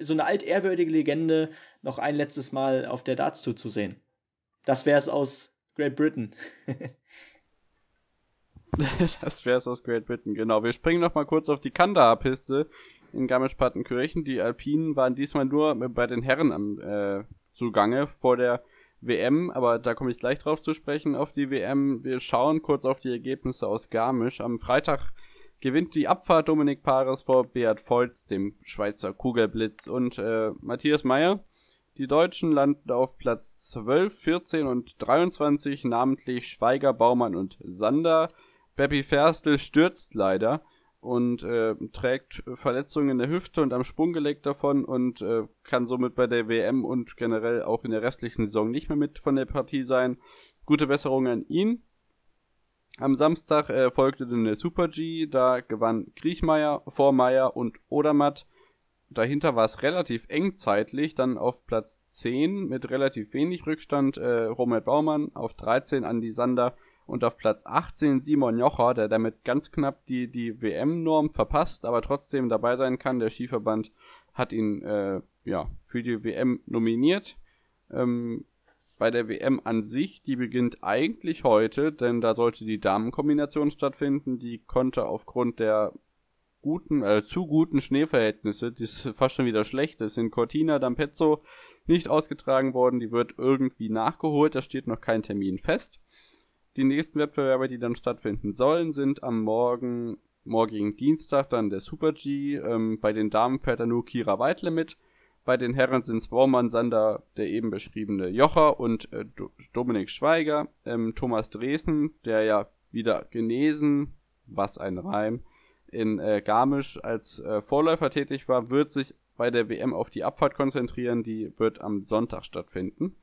so eine altehrwürdige Legende noch ein letztes Mal auf der Darts Tour zu sehen. Das wäre es aus Great Britain. das wäre es aus Great Britain, genau. Wir springen noch mal kurz auf die Kandahar-Piste in Garmisch-Partenkirchen. Die Alpinen waren diesmal nur bei den Herren am äh, Zugange vor der WM, aber da komme ich gleich drauf zu sprechen auf die WM. Wir schauen kurz auf die Ergebnisse aus Garmisch. Am Freitag gewinnt die Abfahrt Dominik Pares vor Beat Volz, dem Schweizer Kugelblitz und äh, Matthias Meyer. Die Deutschen landen auf Platz 12, 14 und 23, namentlich Schweiger, Baumann und Sander. Beppi Ferstel stürzt leider und äh, trägt Verletzungen in der Hüfte und am Sprunggelenk davon und äh, kann somit bei der WM und generell auch in der restlichen Saison nicht mehr mit von der Partie sein. Gute Besserung an ihn. Am Samstag äh, folgte dann der Super G, da gewann Griechmeier, Vormeier und Odermatt. Dahinter war es relativ eng zeitlich, dann auf Platz 10 mit relativ wenig Rückstand äh, Robert Baumann, auf 13 Andi Sander und auf Platz 18 Simon Jocher, der damit ganz knapp die, die WM-Norm verpasst, aber trotzdem dabei sein kann. Der Skiverband hat ihn äh, ja, für die WM nominiert. Ähm, bei der WM an sich, die beginnt eigentlich heute, denn da sollte die Damenkombination stattfinden. Die konnte aufgrund der guten, äh, zu guten Schneeverhältnisse, die fast schon wieder schlecht ist, in Cortina d'Ampezzo nicht ausgetragen worden. Die wird irgendwie nachgeholt, da steht noch kein Termin fest. Die nächsten Wettbewerbe, die dann stattfinden sollen, sind am Morgen, morgigen Dienstag dann der Super G. Ähm, bei den Damen fährt dann nur Kira Weidle mit. Bei den Herren sind es Baumann, Sander, der eben beschriebene Jocher und äh, Dominik Schweiger. Ähm, Thomas Dresen, der ja wieder genesen, was ein Reim, in äh, Garmisch als äh, Vorläufer tätig war, wird sich bei der WM auf die Abfahrt konzentrieren. Die wird am Sonntag stattfinden.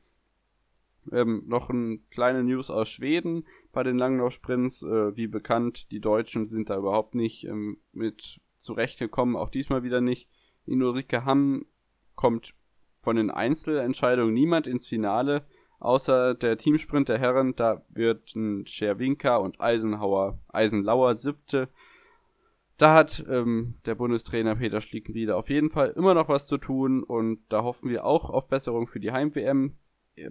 Ähm, noch ein kleine News aus Schweden bei den Langlaufsprints. Äh, wie bekannt, die Deutschen sind da überhaupt nicht ähm, mit zurechtgekommen, auch diesmal wieder nicht. In Ulrike Hamm kommt von den Einzelentscheidungen niemand ins Finale, außer der Teamsprint der Herren. Da wird ein Scherwinka und Eisenhauer, Eisenlauer siebte. Da hat ähm, der Bundestrainer Peter Schliekenrieder auf jeden Fall immer noch was zu tun und da hoffen wir auch auf Besserung für die Heim-WM.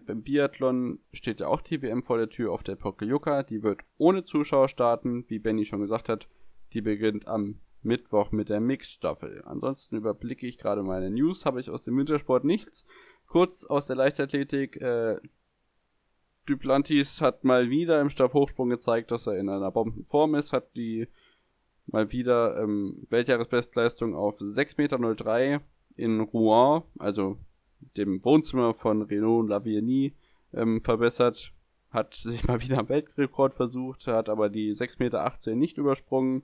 Beim Biathlon steht ja auch die WM vor der Tür auf der Pokljuka. Die wird ohne Zuschauer starten, wie Benny schon gesagt hat. Die beginnt am Mittwoch mit der Mixstaffel. Ansonsten überblicke ich gerade meine News, habe ich aus dem Wintersport nichts. Kurz aus der Leichtathletik, äh, Duplantis hat mal wieder im Stabhochsprung gezeigt, dass er in einer Bombenform ist, hat die mal wieder ähm, Weltjahresbestleistung auf 6,03 Meter in Rouen, also dem Wohnzimmer von Renaud Lavigny, ähm, verbessert. Hat sich mal wieder am Weltrekord versucht, hat aber die 6,18 Meter nicht übersprungen.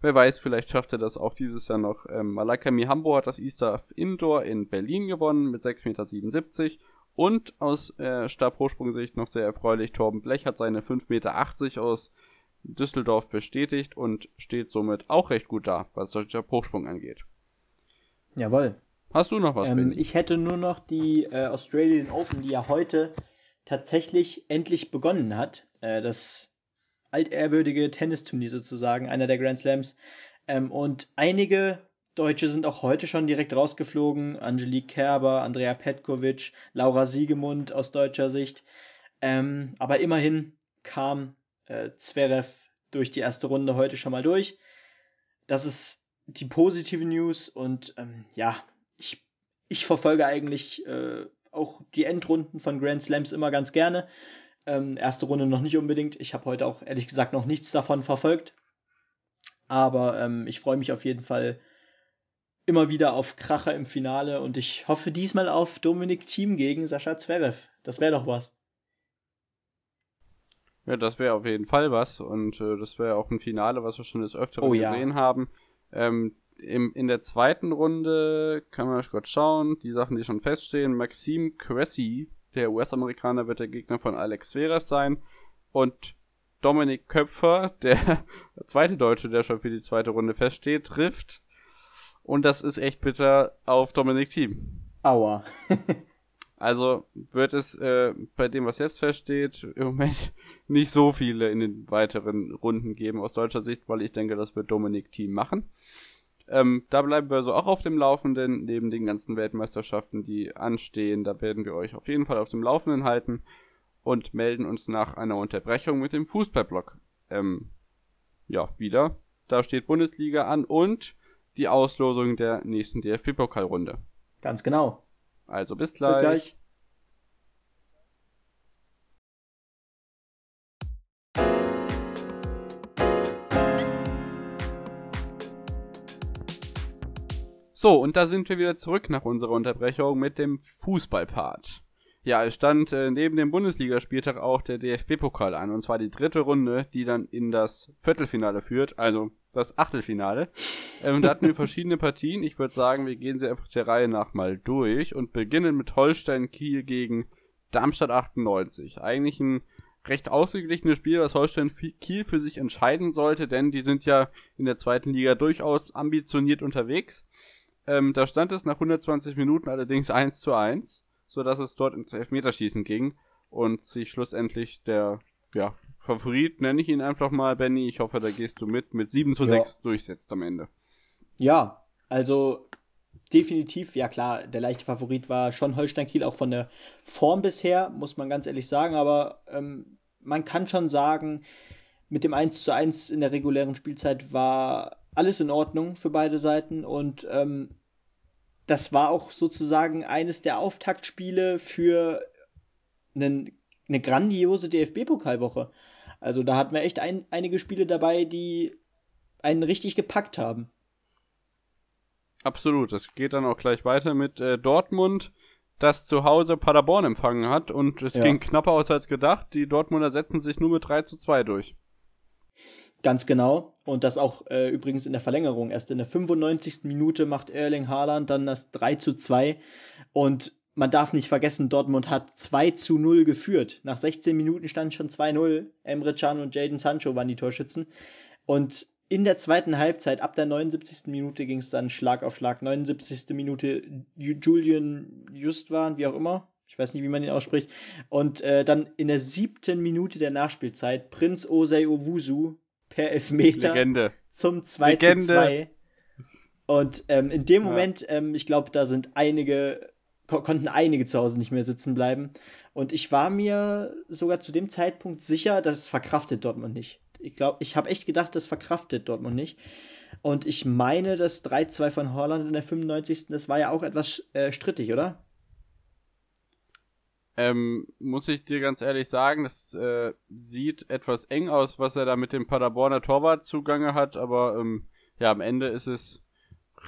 Wer weiß, vielleicht schafft er das auch dieses Jahr noch. Ähm, Malaika Mihambo hat das Easter Indoor in Berlin gewonnen mit 6,77 Meter. Und aus äh, Stabhochsprungsicht noch sehr erfreulich, Torben Blech hat seine 5,80 Meter aus Düsseldorf bestätigt und steht somit auch recht gut da, was der Stabhochsprung angeht. Jawohl. Hast du noch was? Ähm, ich hätte nur noch die äh, Australian Open, die ja heute tatsächlich endlich begonnen hat. Äh, das altehrwürdige Tennisturnier sozusagen, einer der Grand Slams. Ähm, und einige Deutsche sind auch heute schon direkt rausgeflogen. Angelique Kerber, Andrea Petkovic, Laura Siegemund aus deutscher Sicht. Ähm, aber immerhin kam äh, Zverev durch die erste Runde heute schon mal durch. Das ist die positive News und ähm, ja, ich, ich verfolge eigentlich äh, auch die Endrunden von Grand Slams immer ganz gerne. Ähm, erste Runde noch nicht unbedingt. Ich habe heute auch ehrlich gesagt noch nichts davon verfolgt. Aber ähm, ich freue mich auf jeden Fall immer wieder auf Kracher im Finale und ich hoffe diesmal auf Dominik Thiem gegen Sascha Zverev. Das wäre doch was. Ja, das wäre auf jeden Fall was und äh, das wäre auch ein Finale, was wir schon des Öfteren oh, gesehen ja. haben. Ähm, im, in der zweiten Runde kann man kurz schauen, die Sachen, die schon feststehen. Maxim Cressy der US-Amerikaner wird der Gegner von Alex Sveres sein. Und Dominik Köpfer, der zweite Deutsche, der schon für die zweite Runde feststeht, trifft. Und das ist echt bitter auf Dominik Team. Aua. Also wird es äh, bei dem, was jetzt feststeht, im Moment nicht so viele in den weiteren Runden geben aus deutscher Sicht, weil ich denke, das wird Dominik Team machen. Ähm, da bleiben wir also auch auf dem Laufenden, neben den ganzen Weltmeisterschaften, die anstehen. Da werden wir euch auf jeden Fall auf dem Laufenden halten und melden uns nach einer Unterbrechung mit dem Fußballblock ähm, ja, wieder. Da steht Bundesliga an und die Auslosung der nächsten DFB-Pokalrunde. Ganz genau. Also bis gleich. Bis gleich. So, und da sind wir wieder zurück nach unserer Unterbrechung mit dem Fußballpart. Ja, es stand äh, neben dem Bundesligaspieltag auch der DFB-Pokal an, und zwar die dritte Runde, die dann in das Viertelfinale führt, also das Achtelfinale. Ähm, da hatten wir verschiedene Partien. Ich würde sagen, wir gehen sie einfach der Reihe nach mal durch und beginnen mit Holstein Kiel gegen Darmstadt 98. Eigentlich ein recht ausgeglichenes Spiel, was Holstein Kiel für sich entscheiden sollte, denn die sind ja in der zweiten Liga durchaus ambitioniert unterwegs. Ähm, da stand es nach 120 Minuten allerdings 1 zu 1 so dass es dort ins Elfmeterschießen ging und sich schlussendlich der ja, Favorit, nenne ich ihn einfach mal, Benny, ich hoffe, da gehst du mit, mit 7 zu ja. 6 durchsetzt am Ende. Ja, also definitiv, ja klar, der leichte Favorit war schon Holstein Kiel, auch von der Form bisher, muss man ganz ehrlich sagen, aber ähm, man kann schon sagen, mit dem 1 zu 1 in der regulären Spielzeit war alles in Ordnung für beide Seiten und ähm, das war auch sozusagen eines der Auftaktspiele für einen, eine grandiose DFB-Pokalwoche. Also da hatten wir echt ein, einige Spiele dabei, die einen richtig gepackt haben. Absolut. Das geht dann auch gleich weiter mit äh, Dortmund, das zu Hause Paderborn empfangen hat und es ja. ging knapper aus als gedacht. Die Dortmunder setzen sich nur mit 3 zu 2 durch. Ganz genau. Und das auch äh, übrigens in der Verlängerung. Erst in der 95. Minute macht Erling Haaland dann das 3 zu 2. Und man darf nicht vergessen, Dortmund hat 2 zu 0 geführt. Nach 16 Minuten stand schon 2-0. Emre Can und Jaden Sancho waren die Torschützen. Und in der zweiten Halbzeit, ab der 79. Minute, ging es dann Schlag auf Schlag. 79. Minute Julian Justwan, wie auch immer. Ich weiß nicht, wie man ihn ausspricht. Und äh, dann in der siebten Minute der Nachspielzeit Prinz Osei Owusu per Elfmeter Legende. zum 2 Legende. zu 2. Und ähm, in dem Moment, ja. ähm, ich glaube, da sind einige, ko konnten einige zu Hause nicht mehr sitzen bleiben. Und ich war mir sogar zu dem Zeitpunkt sicher, dass es verkraftet Dortmund nicht. Ich glaube, ich habe echt gedacht, das verkraftet Dortmund nicht. Und ich meine, das 3-2 von Holland in der 95. Das war ja auch etwas äh, strittig, oder? Ähm, muss ich dir ganz ehrlich sagen, das äh, sieht etwas eng aus, was er da mit dem Paderborner Torwart zugange hat, aber ähm, ja, am Ende ist es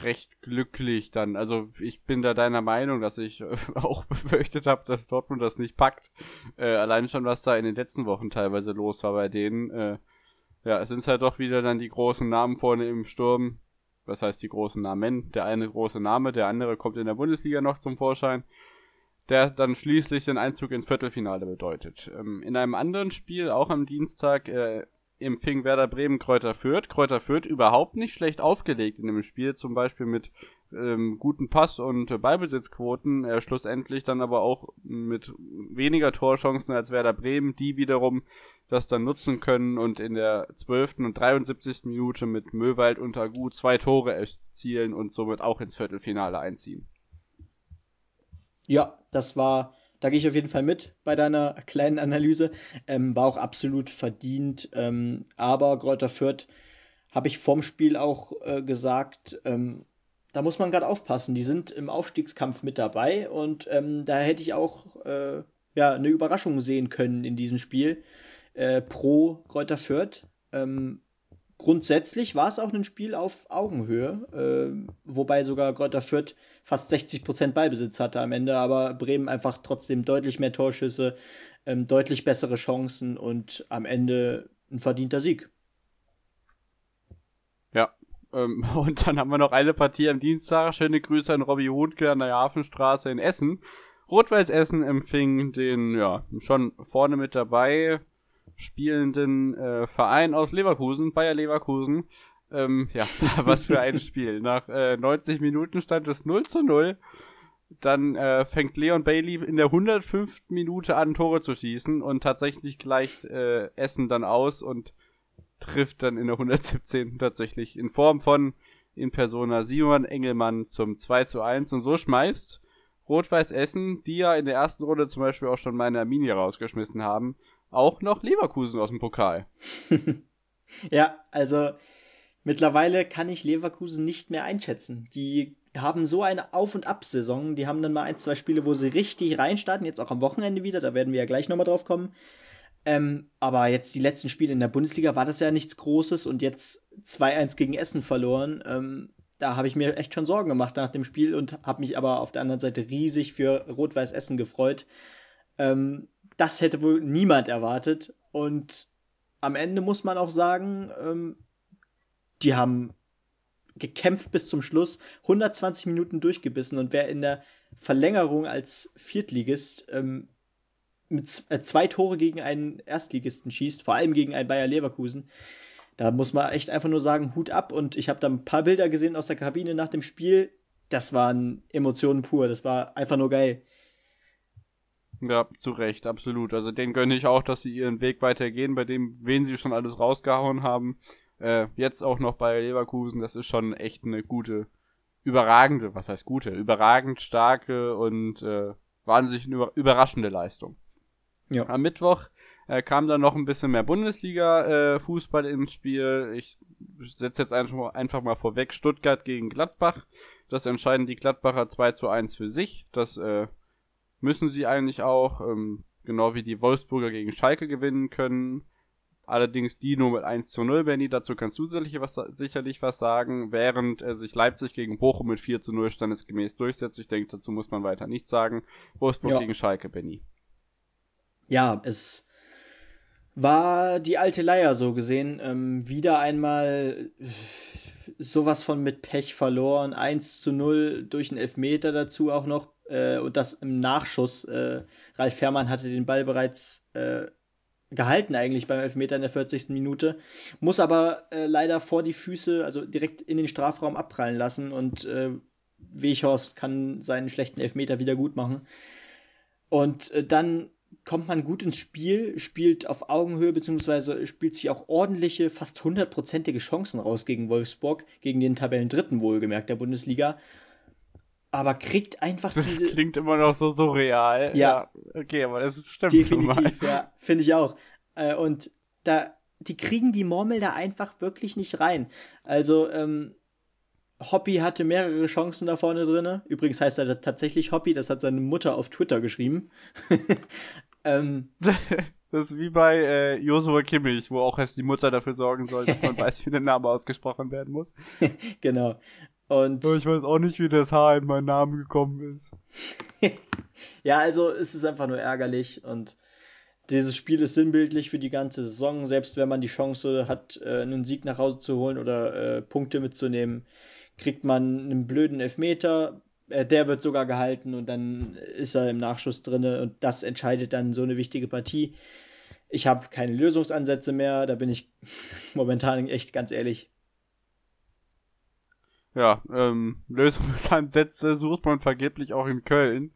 recht glücklich dann. Also ich bin da deiner Meinung, dass ich äh, auch befürchtet habe, dass Dortmund das nicht packt. Äh, allein schon, was da in den letzten Wochen teilweise los war bei denen. Äh, ja, es sind halt doch wieder dann die großen Namen vorne im Sturm. Was heißt die großen Namen? Der eine große Name, der andere kommt in der Bundesliga noch zum Vorschein der dann schließlich den Einzug ins Viertelfinale bedeutet. Ähm, in einem anderen Spiel, auch am Dienstag, äh, empfing Werder Bremen Kräuter Fürth. Kräuter Fürth überhaupt nicht schlecht aufgelegt in dem Spiel, zum Beispiel mit ähm, guten Pass- und äh, Ballbesitzquoten, äh, schlussendlich dann aber auch mit weniger Torchancen als Werder Bremen, die wiederum das dann nutzen können und in der 12. und 73. Minute mit Möwald und Agu zwei Tore erzielen und somit auch ins Viertelfinale einziehen. Ja, das war, da gehe ich auf jeden Fall mit bei deiner kleinen Analyse. Ähm, war auch absolut verdient. Ähm, aber Kräuter Fürth habe ich vorm Spiel auch äh, gesagt, ähm, da muss man gerade aufpassen. Die sind im Aufstiegskampf mit dabei und ähm, da hätte ich auch äh, ja, eine Überraschung sehen können in diesem Spiel äh, pro Kräuter Fürth. Ähm, grundsätzlich war es auch ein Spiel auf Augenhöhe, äh, wobei sogar Greuther Fürth fast 60% Ballbesitz hatte am Ende, aber Bremen einfach trotzdem deutlich mehr Torschüsse, ähm, deutlich bessere Chancen und am Ende ein verdienter Sieg. Ja, ähm, und dann haben wir noch eine Partie am Dienstag. Schöne Grüße an Robbie Hutke an der Hafenstraße in Essen. Rot-Weiß Essen empfing den, ja, schon vorne mit dabei spielenden äh, Verein aus Leverkusen, Bayer Leverkusen. Ähm, ja, was für ein Spiel. Nach äh, 90 Minuten stand es 0 zu 0. dann äh, fängt Leon Bailey in der 105. Minute an, Tore zu schießen und tatsächlich gleicht äh, Essen dann aus und trifft dann in der 117. tatsächlich in Form von in Persona Simon Engelmann zum 2 zu 1 und so schmeißt Rot-Weiß Essen, die ja in der ersten Runde zum Beispiel auch schon meine Arminia rausgeschmissen haben, auch noch Leverkusen aus dem Pokal. ja, also mittlerweile kann ich Leverkusen nicht mehr einschätzen. Die haben so eine Auf- und Ab-Saison. Die haben dann mal ein, zwei Spiele, wo sie richtig reinstarten, jetzt auch am Wochenende wieder, da werden wir ja gleich nochmal drauf kommen. Ähm, aber jetzt die letzten Spiele in der Bundesliga war das ja nichts Großes und jetzt 2-1 gegen Essen verloren. Ähm, da habe ich mir echt schon Sorgen gemacht nach dem Spiel und habe mich aber auf der anderen Seite riesig für Rot-Weiß Essen gefreut. Ähm, das hätte wohl niemand erwartet und am Ende muss man auch sagen, ähm, die haben gekämpft bis zum Schluss, 120 Minuten durchgebissen und wer in der Verlängerung als Viertligist ähm, mit äh, zwei Tore gegen einen Erstligisten schießt, vor allem gegen einen Bayer Leverkusen, da muss man echt einfach nur sagen, Hut ab. Und ich habe da ein paar Bilder gesehen aus der Kabine nach dem Spiel. Das waren Emotionen pur. Das war einfach nur geil. Ja, zu Recht, absolut. Also den gönne ich auch, dass sie ihren Weg weitergehen, bei dem, wen sie schon alles rausgehauen haben. Äh, jetzt auch noch bei Leverkusen, das ist schon echt eine gute, überragende, was heißt gute, überragend starke und äh, wahnsinnig über, überraschende Leistung. Ja. Am Mittwoch äh, kam dann noch ein bisschen mehr Bundesliga-Fußball äh, ins Spiel. Ich setze jetzt einfach, einfach mal vorweg Stuttgart gegen Gladbach. Das entscheiden die Gladbacher 2 zu 1 für sich. Das äh, müssen sie eigentlich auch, ähm, genau wie die Wolfsburger gegen Schalke gewinnen können. Allerdings die nur mit 1 zu 0, Benny, dazu kannst du sicherlich was, sicherlich was sagen, während äh, sich Leipzig gegen Bochum mit 4 zu 0 standesgemäß durchsetzt. Ich denke, dazu muss man weiter nichts sagen. Wolfsburg ja. gegen Schalke, Benny. Ja, es war die alte Leier so gesehen. Ähm, wieder einmal sowas von mit Pech verloren. 1 zu 0 durch einen Elfmeter dazu auch noch. Äh, und das im Nachschuss. Äh, Ralf Fährmann hatte den Ball bereits äh, gehalten eigentlich beim Elfmeter in der 40. Minute. Muss aber äh, leider vor die Füße, also direkt in den Strafraum abprallen lassen. Und äh, Weghorst kann seinen schlechten Elfmeter wieder gut machen. Und äh, dann kommt man gut ins Spiel, spielt auf Augenhöhe, beziehungsweise spielt sich auch ordentliche, fast hundertprozentige Chancen raus gegen Wolfsburg, gegen den Tabellendritten wohlgemerkt der Bundesliga. Aber kriegt einfach das diese. Das klingt immer noch so surreal. Ja. ja. Okay, aber das ist stimmt. Definitiv, ja. Finde ich auch. Äh, und da, die kriegen die Murmel da einfach wirklich nicht rein. Also, ähm, Hoppy hatte mehrere Chancen da vorne drin. Übrigens heißt er tatsächlich Hoppy, das hat seine Mutter auf Twitter geschrieben. ähm, das ist wie bei äh, Josua Kimmich, wo auch erst die Mutter dafür sorgen soll, dass man weiß, wie der Name ausgesprochen werden muss. genau. Und ich weiß auch nicht, wie das Haar in meinen Namen gekommen ist. ja, also es ist einfach nur ärgerlich und dieses Spiel ist sinnbildlich für die ganze Saison, selbst wenn man die Chance hat, äh, einen Sieg nach Hause zu holen oder äh, Punkte mitzunehmen kriegt man einen blöden Elfmeter, äh, der wird sogar gehalten und dann ist er im Nachschuss drin und das entscheidet dann so eine wichtige Partie. Ich habe keine Lösungsansätze mehr, da bin ich momentan echt ganz ehrlich. Ja, ähm, Lösungsansätze sucht man vergeblich auch in Köln.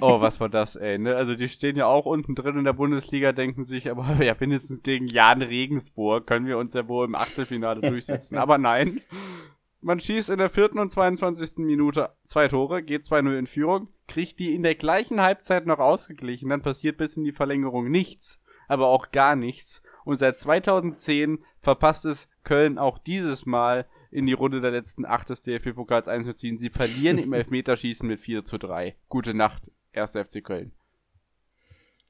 Oh, was war das, ey, ne? Also die stehen ja auch unten drin in der Bundesliga, denken sich, aber ja, wenigstens gegen Jan Regensburg können wir uns ja wohl im Achtelfinale durchsetzen. aber nein, man schießt in der vierten und 22. Minute zwei Tore, geht 2-0 in Führung, kriegt die in der gleichen Halbzeit noch ausgeglichen, dann passiert bis in die Verlängerung nichts, aber auch gar nichts. Und seit 2010 verpasst es Köln auch dieses Mal in die Runde der letzten acht des DFB-Pokals einzuziehen. Sie verlieren im Elfmeterschießen mit 4 zu 3. Gute Nacht, 1. FC Köln.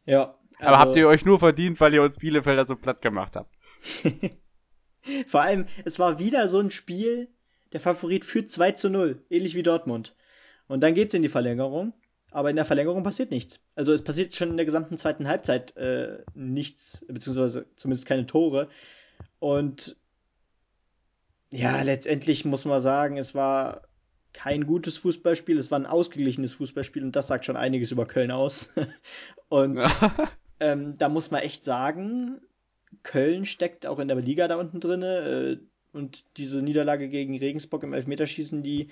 Ja. Also Aber habt ihr euch nur verdient, weil ihr uns Bielefelder so platt gemacht habt? Vor allem, es war wieder so ein Spiel, der Favorit führt 2 zu 0, ähnlich wie Dortmund. Und dann geht's in die Verlängerung, aber in der Verlängerung passiert nichts. Also es passiert schon in der gesamten zweiten Halbzeit äh, nichts, beziehungsweise zumindest keine Tore. Und ja, letztendlich muss man sagen, es war kein gutes Fußballspiel, es war ein ausgeglichenes Fußballspiel und das sagt schon einiges über Köln aus. und ähm, da muss man echt sagen, Köln steckt auch in der Liga da unten drin. Und diese Niederlage gegen Regensburg im Elfmeterschießen, die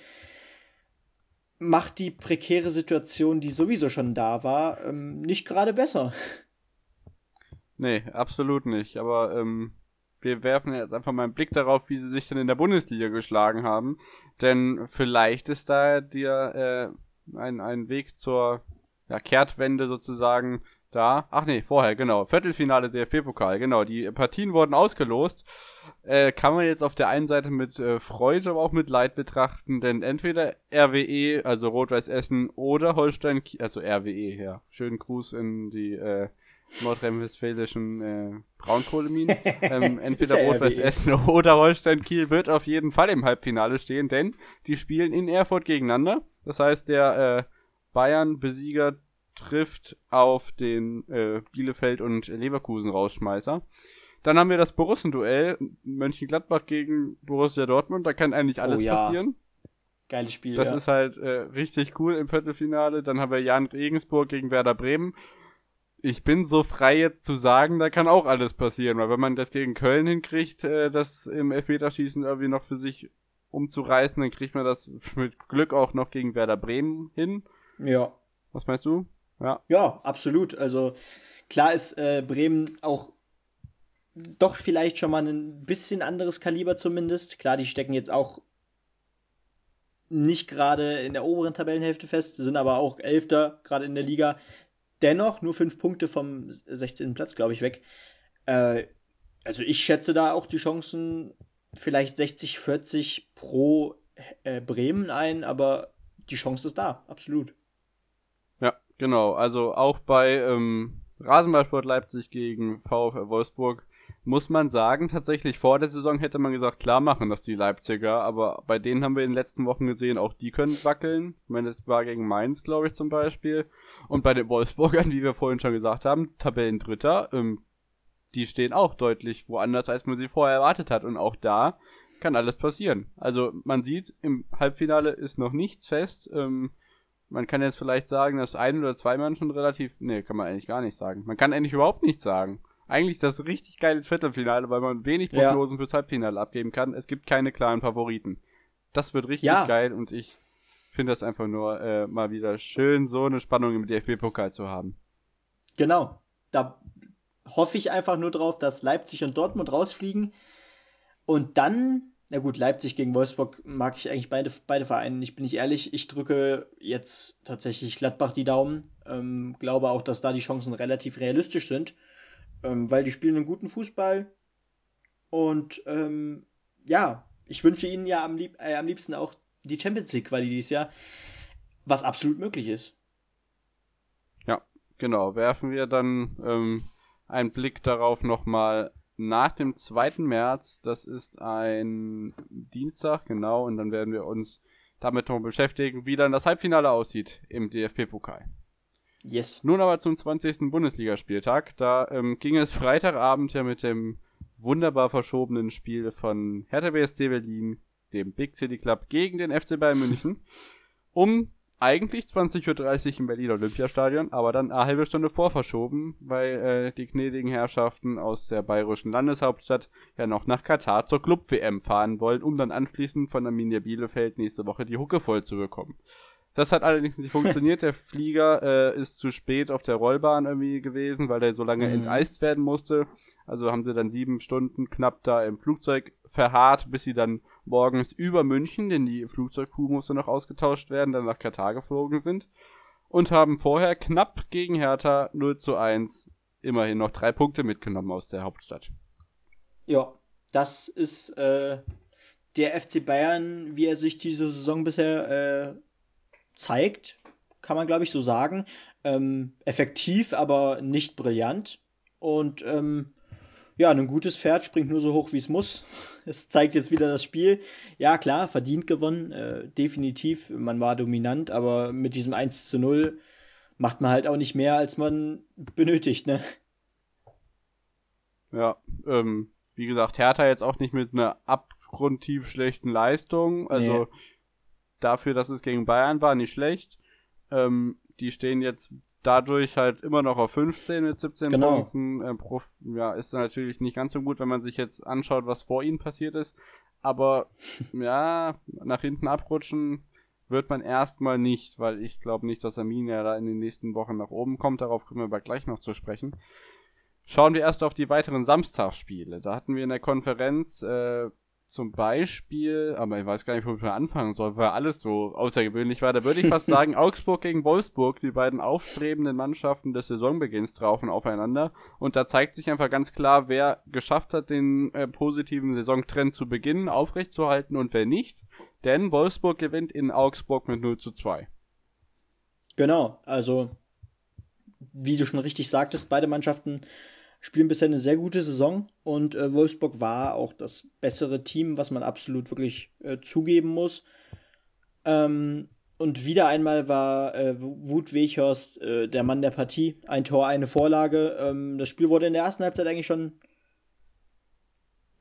macht die prekäre Situation, die sowieso schon da war, ähm, nicht gerade besser. Nee, absolut nicht. Aber ähm, wir werfen jetzt einfach mal einen Blick darauf, wie sie sich denn in der Bundesliga geschlagen haben. Denn vielleicht ist da dir äh, ein, ein Weg zur ja, Kehrtwende sozusagen da. Ach nee, vorher, genau. Viertelfinale DFB-Pokal, genau. Die Partien wurden ausgelost. Äh, kann man jetzt auf der einen Seite mit äh, Freude, aber auch mit Leid betrachten, denn entweder RWE, also Rot-Weiß Essen, oder Holstein, also RWE, ja. Schönen Gruß in die äh, nordrhein-westfälischen äh, Braunkohleminen. ähm, entweder ja Rot-Weiß Essen oder Holstein Kiel wird auf jeden Fall im Halbfinale stehen, denn die spielen in Erfurt gegeneinander. Das heißt, der äh, Bayern-Besieger trifft auf den äh, Bielefeld und Leverkusen Rausschmeißer. Dann haben wir das Borussen-Duell, Mönchengladbach gegen Borussia Dortmund. Da kann eigentlich alles oh, ja. passieren. Geiles Spiel. Das ja. ist halt äh, richtig cool im Viertelfinale. Dann haben wir Jan Regensburg gegen Werder Bremen. Ich bin so frei jetzt zu sagen, da kann auch alles passieren, weil wenn man das gegen Köln hinkriegt, äh, das im Elfmeterschießen irgendwie noch für sich umzureißen, dann kriegt man das mit Glück auch noch gegen Werder Bremen hin. Ja. Was meinst du? Ja. Ja, absolut. Also klar ist äh, Bremen auch doch vielleicht schon mal ein bisschen anderes Kaliber zumindest. Klar, die stecken jetzt auch nicht gerade in der oberen Tabellenhälfte fest, sind aber auch Elfter gerade in der Liga. Dennoch nur fünf Punkte vom 16. Platz, glaube ich, weg. Äh, also ich schätze da auch die Chancen vielleicht 60, 40 pro äh, Bremen ein, aber die Chance ist da, absolut. Genau, also auch bei ähm, Rasenballsport Leipzig gegen VfL Wolfsburg muss man sagen, tatsächlich vor der Saison hätte man gesagt, klar machen das die Leipziger, aber bei denen haben wir in den letzten Wochen gesehen, auch die können wackeln. Ich meine, das war gegen Mainz, glaube ich, zum Beispiel. Und bei den Wolfsburgern, wie wir vorhin schon gesagt haben, Tabellendritter, ähm, die stehen auch deutlich woanders, als man sie vorher erwartet hat. Und auch da kann alles passieren. Also man sieht, im Halbfinale ist noch nichts fest. Ähm, man kann jetzt vielleicht sagen, dass ein oder zwei Mann schon relativ. Nee, kann man eigentlich gar nicht sagen. Man kann eigentlich überhaupt nichts sagen. Eigentlich ist das ein richtig geiles Viertelfinale, weil man wenig Prognosen ja. fürs Halbfinale abgeben kann. Es gibt keine klaren Favoriten. Das wird richtig ja. geil und ich finde das einfach nur äh, mal wieder schön, so eine Spannung im DFB-Pokal zu haben. Genau. Da hoffe ich einfach nur drauf, dass Leipzig und Dortmund rausfliegen und dann na gut, Leipzig gegen Wolfsburg mag ich eigentlich beide, beide Vereine. Ich bin nicht ehrlich, ich drücke jetzt tatsächlich Gladbach die Daumen. Ähm, glaube auch, dass da die Chancen relativ realistisch sind, ähm, weil die spielen einen guten Fußball. Und ähm, ja, ich wünsche ihnen ja am, lieb äh, am liebsten auch die Champions League Quali dieses Jahr, was absolut möglich ist. Ja, genau. Werfen wir dann ähm, einen Blick darauf nochmal nach dem 2. März. Das ist ein Dienstag, genau. Und dann werden wir uns damit noch beschäftigen, wie dann das Halbfinale aussieht im DFB-Pokal. Yes. Nun aber zum 20. Bundesligaspieltag. Da ähm, ging es Freitagabend ja mit dem wunderbar verschobenen Spiel von Hertha BSC Berlin, dem Big City Club, gegen den FC Bayern München, um eigentlich 20.30 Uhr im Berliner Olympiastadion, aber dann eine halbe Stunde vorverschoben, weil äh, die gnädigen Herrschaften aus der bayerischen Landeshauptstadt ja noch nach Katar zur Club-WM fahren wollen, um dann anschließend von Arminia Bielefeld nächste Woche die Hucke voll zu bekommen. Das hat allerdings nicht funktioniert. Der Flieger äh, ist zu spät auf der Rollbahn irgendwie gewesen, weil der so lange mhm. enteist werden musste. Also haben sie dann sieben Stunden knapp da im Flugzeug verharrt, bis sie dann morgens über München, denn die Flugzeugcrew musste noch ausgetauscht werden, dann nach Katar geflogen sind. Und haben vorher knapp gegen Hertha 0 zu 1 immerhin noch drei Punkte mitgenommen aus der Hauptstadt. Ja, das ist äh, der FC Bayern, wie er sich diese Saison bisher äh, zeigt, kann man glaube ich so sagen. Ähm, effektiv, aber nicht brillant. Und ähm, ja, ein gutes Pferd springt nur so hoch, wie es muss. Es zeigt jetzt wieder das Spiel. Ja, klar, verdient gewonnen, äh, definitiv. Man war dominant, aber mit diesem 1 zu 0 macht man halt auch nicht mehr, als man benötigt, ne? Ja, ähm, wie gesagt, Hertha jetzt auch nicht mit einer abgrundtief schlechten Leistung. Also nee dafür, dass es gegen Bayern war, nicht schlecht. Ähm, die stehen jetzt dadurch halt immer noch auf 15 mit 17 genau. Punkten. Äh, Prof, ja, ist natürlich nicht ganz so gut, wenn man sich jetzt anschaut, was vor ihnen passiert ist. Aber ja, nach hinten abrutschen wird man erstmal nicht, weil ich glaube nicht, dass Arminia da in den nächsten Wochen nach oben kommt. Darauf kommen wir aber gleich noch zu sprechen. Schauen wir erst auf die weiteren Samstagsspiele. Da hatten wir in der Konferenz äh, zum Beispiel, aber ich weiß gar nicht, wo ich mal anfangen soll, weil alles so außergewöhnlich war. Da würde ich fast sagen, Augsburg gegen Wolfsburg, die beiden aufstrebenden Mannschaften des Saisonbeginns traufen aufeinander. Und da zeigt sich einfach ganz klar, wer geschafft hat, den äh, positiven Saisontrend zu beginnen, aufrechtzuerhalten und wer nicht. Denn Wolfsburg gewinnt in Augsburg mit 0 zu 2. Genau, also wie du schon richtig sagtest, beide Mannschaften spielen bisher eine sehr gute Saison und äh, Wolfsburg war auch das bessere Team, was man absolut wirklich äh, zugeben muss. Ähm, und wieder einmal war äh, Wut Weghorst äh, der Mann der Partie. Ein Tor, eine Vorlage. Ähm, das Spiel wurde in der ersten Halbzeit eigentlich schon,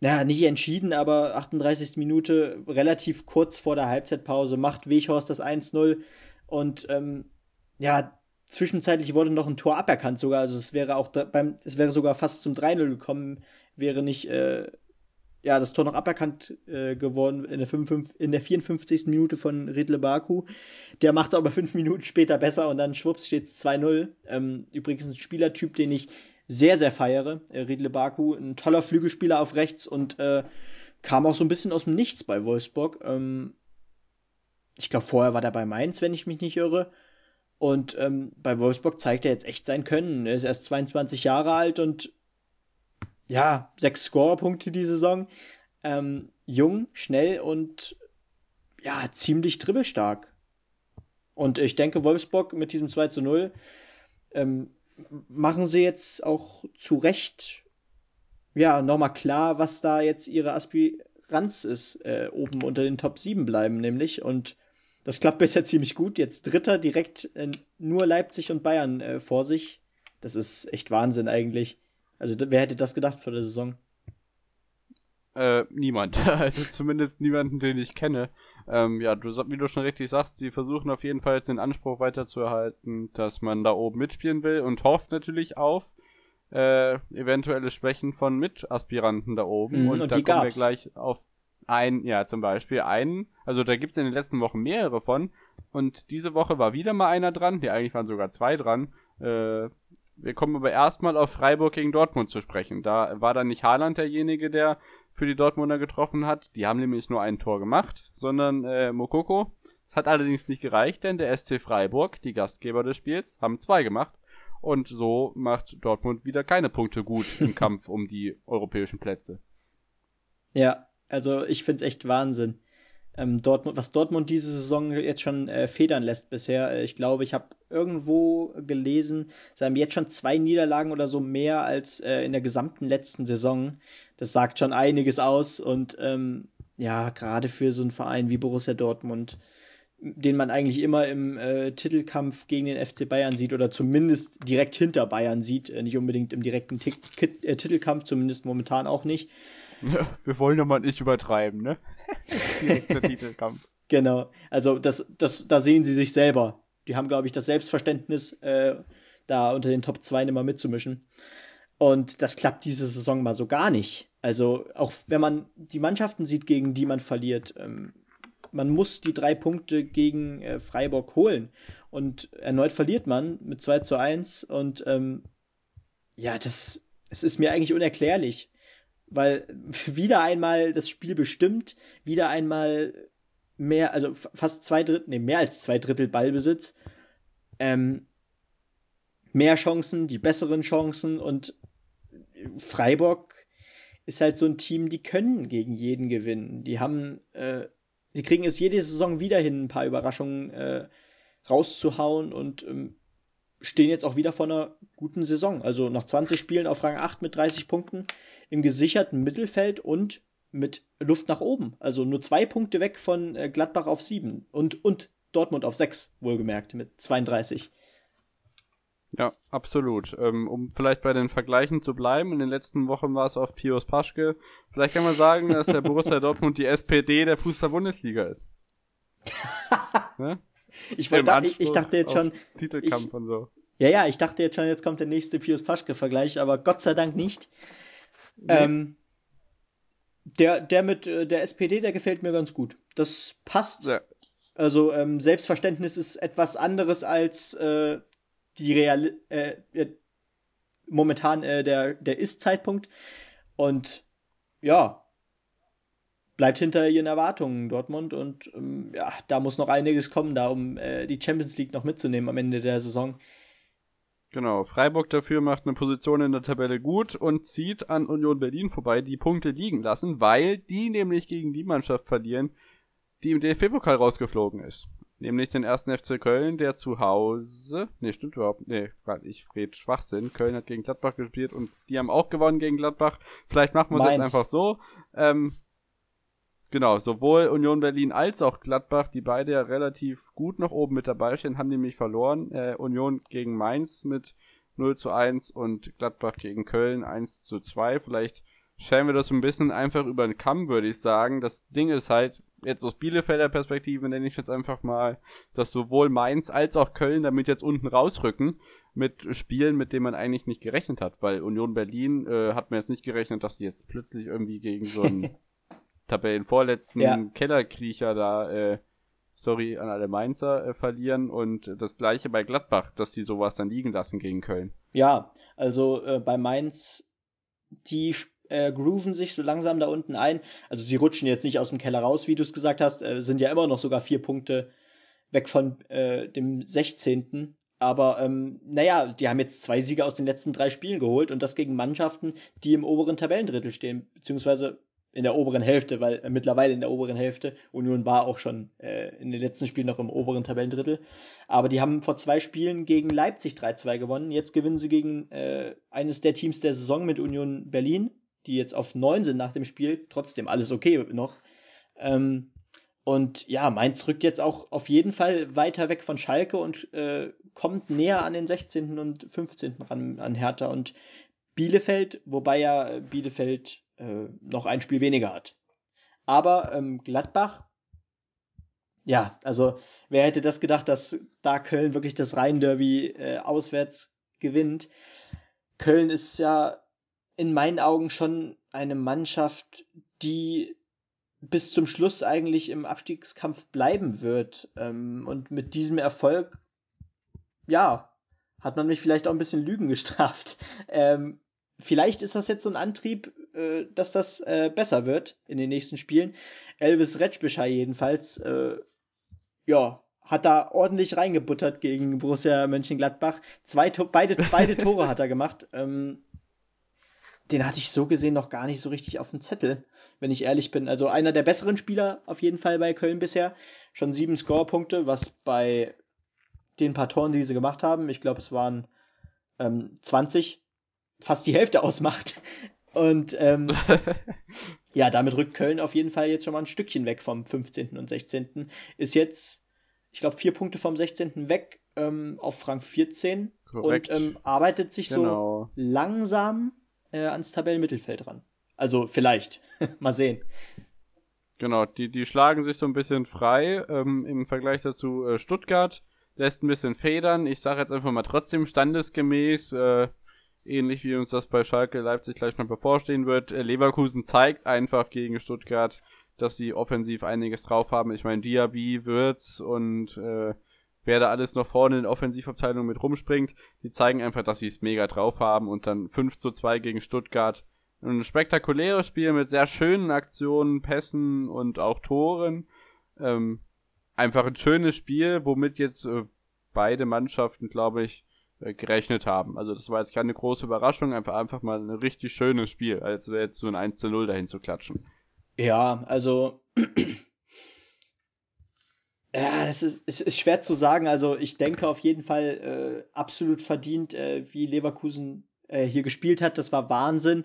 naja, nicht entschieden, aber 38. Minute, relativ kurz vor der Halbzeitpause, macht Weghorst das 1-0. Und ähm, ja, Zwischenzeitlich wurde noch ein Tor aberkannt sogar, also es wäre auch beim, es wäre sogar fast zum 3-0 gekommen, wäre nicht, äh, ja, das Tor noch aberkannt äh, geworden in der, 55, in der 54. Minute von Riedle Baku. Der macht es aber fünf Minuten später besser und dann schwupps steht es 2-0. Ähm, übrigens ein Spielertyp, den ich sehr, sehr feiere. Äh, Riedle Baku, ein toller Flügelspieler auf rechts und äh, kam auch so ein bisschen aus dem Nichts bei Wolfsburg. Ähm, ich glaube, vorher war der bei Mainz, wenn ich mich nicht irre. Und ähm, bei Wolfsburg zeigt er jetzt echt sein Können. Er ist erst 22 Jahre alt und ja, sechs Scorerpunkte die Saison. Ähm, jung, schnell und ja, ziemlich dribbelstark. Und ich denke, Wolfsburg mit diesem 2 zu 0 ähm, machen sie jetzt auch zu Recht ja, nochmal klar, was da jetzt ihre Aspiranz ist, äh, oben unter den Top 7 bleiben, nämlich. Und das klappt bisher ziemlich gut. Jetzt Dritter direkt äh, nur Leipzig und Bayern äh, vor sich. Das ist echt Wahnsinn eigentlich. Also wer hätte das gedacht vor der Saison? Äh, niemand. Also zumindest niemanden, den ich kenne. Ähm, ja, du, wie du schon richtig sagst, sie versuchen auf jeden Fall jetzt den Anspruch weiterzuerhalten, dass man da oben mitspielen will und hofft natürlich auf äh, eventuelle Schwächen von Mitaspiranten da oben. Mhm, und, und da kommen wir gleich auf ein, ja, zum Beispiel einen, also da gibt es in den letzten Wochen mehrere von. Und diese Woche war wieder mal einer dran. Ja, eigentlich waren sogar zwei dran. Äh, wir kommen aber erstmal auf Freiburg gegen Dortmund zu sprechen. Da war dann nicht Haaland derjenige, der für die Dortmunder getroffen hat. Die haben nämlich nur ein Tor gemacht, sondern äh, Mokoko. Hat allerdings nicht gereicht, denn der SC Freiburg, die Gastgeber des Spiels, haben zwei gemacht. Und so macht Dortmund wieder keine Punkte gut im Kampf um die europäischen Plätze. Ja, also ich finde es echt Wahnsinn. Ähm, Dortmund, was Dortmund diese Saison jetzt schon äh, federn lässt bisher. Äh, ich glaube, ich habe irgendwo gelesen, sie haben jetzt schon zwei Niederlagen oder so mehr als äh, in der gesamten letzten Saison. Das sagt schon einiges aus und ähm, ja, gerade für so einen Verein wie Borussia Dortmund, den man eigentlich immer im äh, Titelkampf gegen den FC Bayern sieht oder zumindest direkt hinter Bayern sieht, äh, nicht unbedingt im direkten T äh, Titelkampf, zumindest momentan auch nicht. Wir wollen ja mal nicht übertreiben, ne? Direkter Titelkampf. Genau. Also das, das, da sehen sie sich selber. Die haben, glaube ich, das Selbstverständnis, äh, da unter den Top 2 immer mitzumischen. Und das klappt diese Saison mal so gar nicht. Also auch wenn man die Mannschaften sieht, gegen die man verliert, ähm, man muss die drei Punkte gegen äh, Freiburg holen. Und erneut verliert man mit 2 zu 1. Und ähm, ja, das, es ist mir eigentlich unerklärlich weil wieder einmal das Spiel bestimmt, wieder einmal mehr, also fast zwei Drittel, nee, mehr als zwei Drittel Ballbesitz, ähm, mehr Chancen, die besseren Chancen und Freiburg ist halt so ein Team, die können gegen jeden gewinnen. Die haben, äh, die kriegen es jede Saison wieder hin, ein paar Überraschungen äh, rauszuhauen und ähm, stehen jetzt auch wieder vor einer guten Saison. Also nach 20 Spielen auf Rang 8 mit 30 Punkten im gesicherten Mittelfeld und mit Luft nach oben. Also nur zwei Punkte weg von äh, Gladbach auf sieben und, und Dortmund auf sechs, wohlgemerkt, mit 32. Ja, absolut. Ähm, um vielleicht bei den Vergleichen zu bleiben, in den letzten Wochen war es auf Pius Paschke. Vielleicht kann man sagen, dass der Borussia Dortmund die SPD der Fußball-Bundesliga ist. ne? ich, wollte, ich, ich, dachte jetzt schon. Titelkampf ich, und so. Ja, ja, ich dachte jetzt schon, jetzt kommt der nächste Pius Paschke-Vergleich, aber Gott sei Dank nicht. Nee. Ähm, der, der mit äh, der SPD, der gefällt mir ganz gut. Das passt. Ja. Also ähm, Selbstverständnis ist etwas anderes als äh, die Real äh, momentan äh, der, der Ist-Zeitpunkt. Und ja, bleibt hinter ihren Erwartungen Dortmund und ähm, ja, da muss noch einiges kommen, da um äh, die Champions League noch mitzunehmen am Ende der Saison. Genau, Freiburg dafür macht eine Position in der Tabelle gut und zieht an Union Berlin vorbei, die Punkte liegen lassen, weil die nämlich gegen die Mannschaft verlieren, die im DFB-Pokal rausgeflogen ist. Nämlich den ersten FC Köln, der zu Hause. Ne, stimmt überhaupt. Ne, ich rede Schwachsinn. Köln hat gegen Gladbach gespielt und die haben auch gewonnen gegen Gladbach. Vielleicht machen wir es jetzt einfach so. Ähm, genau, sowohl Union Berlin als auch Gladbach, die beide ja relativ gut noch oben mit dabei stehen, haben nämlich verloren. Äh, Union gegen Mainz mit 0 zu 1 und Gladbach gegen Köln 1 zu 2. Vielleicht stellen wir das so ein bisschen einfach über den Kamm, würde ich sagen. Das Ding ist halt, jetzt aus Bielefelder Perspektive nenne ich jetzt einfach mal, dass sowohl Mainz als auch Köln damit jetzt unten rausrücken mit Spielen, mit denen man eigentlich nicht gerechnet hat, weil Union Berlin äh, hat mir jetzt nicht gerechnet, dass die jetzt plötzlich irgendwie gegen so einen Tabellenvorletzten ja. Kellerkriecher da, äh, sorry an alle Mainzer, äh, verlieren und das gleiche bei Gladbach, dass die sowas dann liegen lassen gegen Köln. Ja, also äh, bei Mainz, die äh, grooven sich so langsam da unten ein. Also sie rutschen jetzt nicht aus dem Keller raus, wie du es gesagt hast, äh, sind ja immer noch sogar vier Punkte weg von äh, dem 16. Aber ähm, naja, die haben jetzt zwei Siege aus den letzten drei Spielen geholt und das gegen Mannschaften, die im oberen Tabellendrittel stehen, beziehungsweise in der oberen Hälfte, weil äh, mittlerweile in der oberen Hälfte. Union war auch schon äh, in den letzten Spielen noch im oberen Tabellendrittel. Aber die haben vor zwei Spielen gegen Leipzig 3-2 gewonnen. Jetzt gewinnen sie gegen äh, eines der Teams der Saison mit Union Berlin die jetzt auf 9 sind nach dem Spiel, trotzdem alles okay noch. Ähm, und ja, Mainz rückt jetzt auch auf jeden Fall weiter weg von Schalke und äh, kommt näher an den 16. und 15. ran an Hertha und Bielefeld, wobei ja Bielefeld äh, noch ein Spiel weniger hat. Aber ähm, Gladbach, ja, also wer hätte das gedacht, dass da Köln wirklich das Rhein-Derby äh, auswärts gewinnt. Köln ist ja in meinen Augen schon eine Mannschaft, die bis zum Schluss eigentlich im Abstiegskampf bleiben wird. Ähm, und mit diesem Erfolg, ja, hat man mich vielleicht auch ein bisschen Lügen gestraft. Ähm, vielleicht ist das jetzt so ein Antrieb, äh, dass das äh, besser wird in den nächsten Spielen. Elvis Retschbischer jedenfalls, äh, ja, hat da ordentlich reingebuttert gegen Borussia Mönchengladbach. Zwei, beide, beide Tore hat er gemacht. Ähm, den hatte ich so gesehen noch gar nicht so richtig auf dem Zettel, wenn ich ehrlich bin. Also einer der besseren Spieler auf jeden Fall bei Köln bisher. Schon sieben Scorepunkte, was bei den paar Toren, die sie gemacht haben, ich glaube, es waren ähm, 20, fast die Hälfte ausmacht. Und ähm, ja, damit rückt Köln auf jeden Fall jetzt schon mal ein Stückchen weg vom 15. und 16. Ist jetzt, ich glaube, vier Punkte vom 16. weg ähm, auf Rang 14 Korrekt. und ähm, arbeitet sich genau. so langsam äh, ans Tabellenmittelfeld ran. Also vielleicht. Mal sehen. Genau, die, die schlagen sich so ein bisschen frei ähm, im Vergleich dazu äh, Stuttgart. Lässt ein bisschen federn. Ich sage jetzt einfach mal trotzdem standesgemäß, äh, ähnlich wie uns das bei Schalke Leipzig gleich mal bevorstehen wird. Äh, Leverkusen zeigt einfach gegen Stuttgart, dass sie offensiv einiges drauf haben. Ich meine, Diaby, Würz und äh, wer da alles noch vorne in der Offensivabteilung mit rumspringt, die zeigen einfach, dass sie es mega drauf haben und dann 5 zu 2 gegen Stuttgart. Ein spektakuläres Spiel mit sehr schönen Aktionen, Pässen und auch Toren. Ähm, einfach ein schönes Spiel, womit jetzt äh, beide Mannschaften, glaube ich, äh, gerechnet haben. Also das war jetzt keine große Überraschung, einfach einfach mal ein richtig schönes Spiel, als jetzt so ein 1 zu 0 dahin zu klatschen. Ja, also ja, es ist, es ist schwer zu sagen. Also ich denke auf jeden Fall äh, absolut verdient, äh, wie Leverkusen äh, hier gespielt hat. Das war Wahnsinn.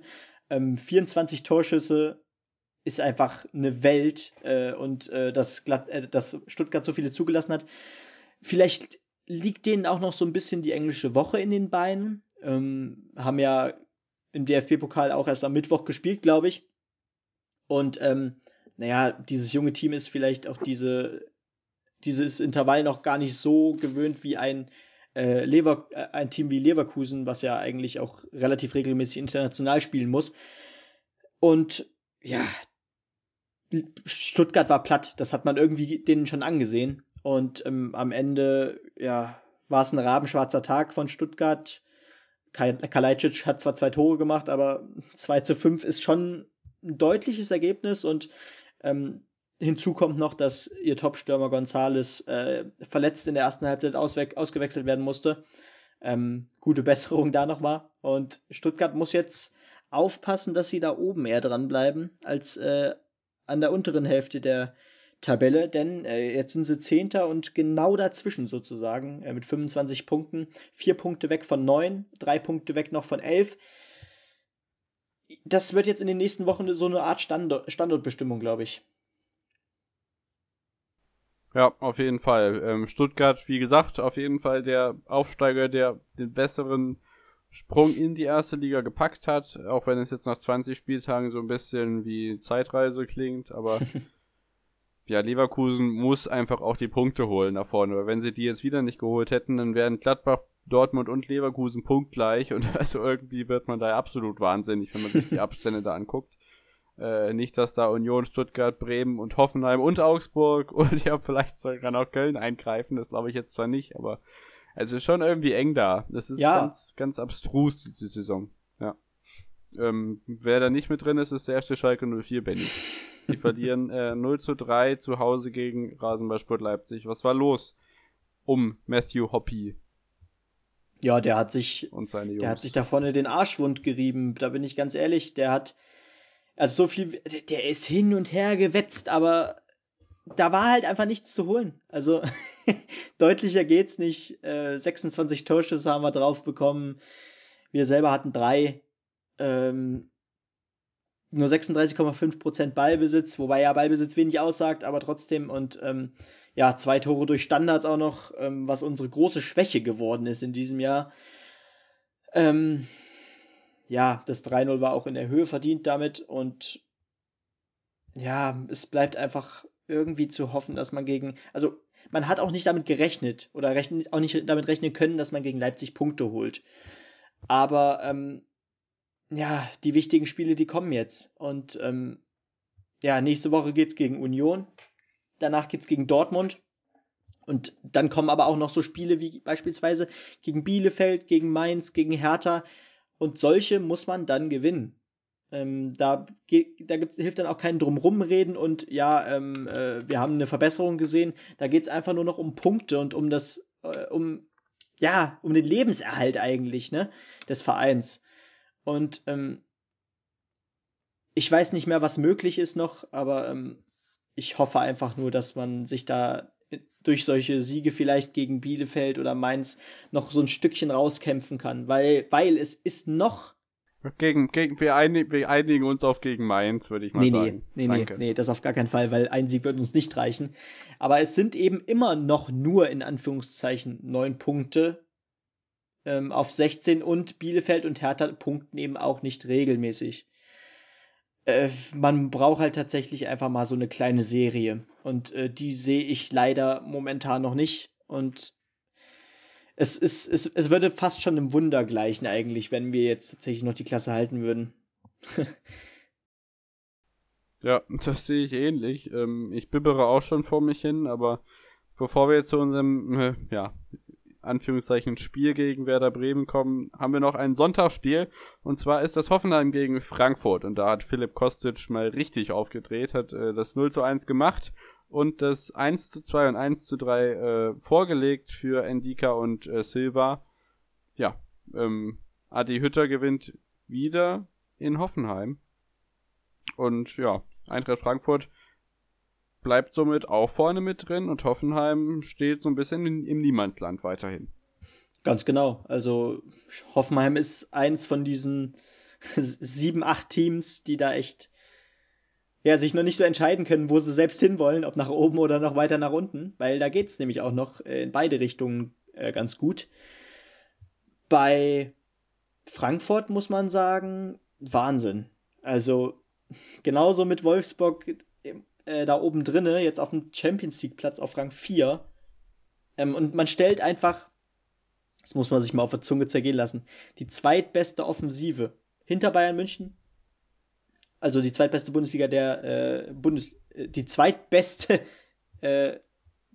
Ähm, 24 Torschüsse ist einfach eine Welt äh, und äh, dass, Glatt, dass Stuttgart so viele zugelassen hat. Vielleicht liegt denen auch noch so ein bisschen die englische Woche in den Beinen. Ähm, haben ja im DFB-Pokal auch erst am Mittwoch gespielt, glaube ich. Und ähm, naja, dieses junge Team ist vielleicht auch diese dieses Intervall noch gar nicht so gewöhnt wie ein, äh, Lever äh, ein Team wie Leverkusen, was ja eigentlich auch relativ regelmäßig international spielen muss. Und ja, Stuttgart war platt, das hat man irgendwie denen schon angesehen. Und ähm, am Ende, ja, war es ein rabenschwarzer Tag von Stuttgart. Kalajdzic hat zwar zwei Tore gemacht, aber 2 zu 5 ist schon ein deutliches Ergebnis und ähm, hinzu kommt noch, dass ihr Top-Stürmer Gonzales äh, verletzt in der ersten Halbzeit ausgewechselt werden musste. Ähm, gute Besserung da nochmal. Und Stuttgart muss jetzt aufpassen, dass sie da oben eher dranbleiben als äh, an der unteren Hälfte der Tabelle, denn äh, jetzt sind sie Zehnter und genau dazwischen sozusagen äh, mit 25 Punkten. Vier Punkte weg von neun, drei Punkte weg noch von elf. Das wird jetzt in den nächsten Wochen so eine Art Standort, Standortbestimmung, glaube ich. Ja, auf jeden Fall. Ähm, Stuttgart, wie gesagt, auf jeden Fall der Aufsteiger, der den besseren Sprung in die erste Liga gepackt hat, auch wenn es jetzt nach 20 Spieltagen so ein bisschen wie Zeitreise klingt, aber ja, Leverkusen muss einfach auch die Punkte holen nach vorne, weil wenn sie die jetzt wieder nicht geholt hätten, dann wären Gladbach, Dortmund und Leverkusen punktgleich und also irgendwie wird man da absolut wahnsinnig, wenn man sich die Abstände da anguckt. Äh, nicht, dass da Union, Stuttgart, Bremen und Hoffenheim und Augsburg und ja, vielleicht sogar noch Köln eingreifen, das glaube ich jetzt zwar nicht, aber also schon irgendwie eng da. Das ist ja. ganz, ganz abstrus, diese Saison. Ja. Ähm, wer da nicht mit drin ist, ist der erste Schalke 04, Benny. Die verlieren äh, 0 zu 3 zu Hause gegen Rasenballsport Leipzig. Was war los um Matthew Hoppy? Ja, der hat sich, der hat sich da vorne den Arschwund gerieben. Da bin ich ganz ehrlich. Der hat, also so viel, der ist hin und her gewetzt, aber da war halt einfach nichts zu holen. Also deutlicher geht's nicht. Äh, 26 Torschüsse haben wir drauf bekommen. Wir selber hatten drei. Ähm, nur 36,5% Ballbesitz, wobei ja Ballbesitz wenig aussagt, aber trotzdem und ähm, ja, zwei Tore durch Standards auch noch, ähm, was unsere große Schwäche geworden ist in diesem Jahr. Ähm, ja, das 3-0 war auch in der Höhe verdient damit und ja, es bleibt einfach irgendwie zu hoffen, dass man gegen, also man hat auch nicht damit gerechnet oder rechnen, auch nicht damit rechnen können, dass man gegen Leipzig Punkte holt. Aber ähm, ja, die wichtigen Spiele, die kommen jetzt. Und ähm, ja, nächste Woche geht's gegen Union. Danach geht's gegen Dortmund. Und dann kommen aber auch noch so Spiele wie beispielsweise gegen Bielefeld, gegen Mainz, gegen Hertha. Und solche muss man dann gewinnen. Ähm, da da gibt's, hilft dann auch kein Drumrumreden und ja, ähm, äh, wir haben eine Verbesserung gesehen. Da geht es einfach nur noch um Punkte und um das, äh, um, ja, um den Lebenserhalt eigentlich, ne, des Vereins. Und ähm, ich weiß nicht mehr, was möglich ist noch, aber ähm, ich hoffe einfach nur, dass man sich da durch solche Siege vielleicht gegen Bielefeld oder Mainz noch so ein Stückchen rauskämpfen kann, weil, weil es ist noch gegen, gegen, wir, einig, wir einigen uns auf gegen Mainz, würde ich mal nee, sagen. Nee, nee, nee, nee, das auf gar keinen Fall, weil ein Sieg wird uns nicht reichen. Aber es sind eben immer noch nur in Anführungszeichen neun Punkte ähm, auf 16 und Bielefeld und Hertha punkten eben auch nicht regelmäßig. Äh, man braucht halt tatsächlich einfach mal so eine kleine Serie und äh, die sehe ich leider momentan noch nicht und es, ist, es, es würde fast schon einem Wunder gleichen eigentlich, wenn wir jetzt tatsächlich noch die Klasse halten würden. ja, das sehe ich ähnlich. Ähm, ich bibbere auch schon vor mich hin, aber bevor wir jetzt zu unserem, äh, ja, Anführungszeichen Spiel gegen Werder Bremen kommen, haben wir noch ein Sonntagsspiel. Und zwar ist das Hoffenheim gegen Frankfurt. Und da hat Philipp Kostic mal richtig aufgedreht, hat äh, das 0 zu 1 gemacht und das 1 zu 2 und 1 zu 3 äh, vorgelegt für Endika und äh, Silva. Ja, ähm, Adi Hütter gewinnt wieder in Hoffenheim. Und ja, Eintracht Frankfurt bleibt somit auch vorne mit drin und Hoffenheim steht so ein bisschen in, im Niemandsland weiterhin. Ganz genau. Also Hoffenheim ist eins von diesen sieben, acht Teams, die da echt ja, sich noch nicht so entscheiden können, wo sie selbst hinwollen, ob nach oben oder noch weiter nach unten, weil da geht es nämlich auch noch in beide Richtungen äh, ganz gut. Bei Frankfurt muss man sagen, Wahnsinn. Also genauso mit Wolfsburg äh, da oben drinne, jetzt auf dem Champions League Platz auf Rang 4. Ähm, und man stellt einfach, das muss man sich mal auf der Zunge zergehen lassen, die zweitbeste Offensive hinter Bayern München also die zweitbeste Bundesliga der äh, Bundes, äh, die zweitbeste äh,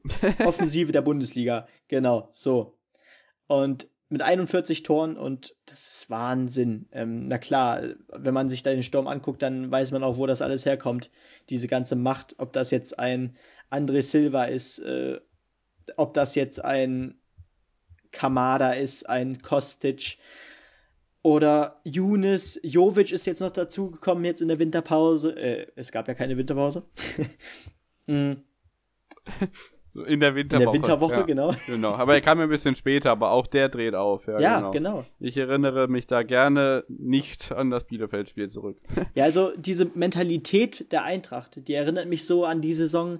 Offensive der Bundesliga, genau, so. Und mit 41 Toren und das ist Wahnsinn. Ähm, na klar, wenn man sich da den Sturm anguckt, dann weiß man auch, wo das alles herkommt. Diese ganze Macht, ob das jetzt ein André Silva ist, äh, ob das jetzt ein Kamada ist, ein Kostic oder Younes. Jovic ist jetzt noch dazugekommen, jetzt in der Winterpause. Äh, es gab ja keine Winterpause. mm. So in der Winterwoche. In der Winterwoche, ja, genau. Genau. Aber er kam ein bisschen später, aber auch der dreht auf. Ja, ja genau. genau. Ich erinnere mich da gerne nicht an das Bielefeld-Spiel zurück. Ja, also diese Mentalität der Eintracht, die erinnert mich so an die Saison,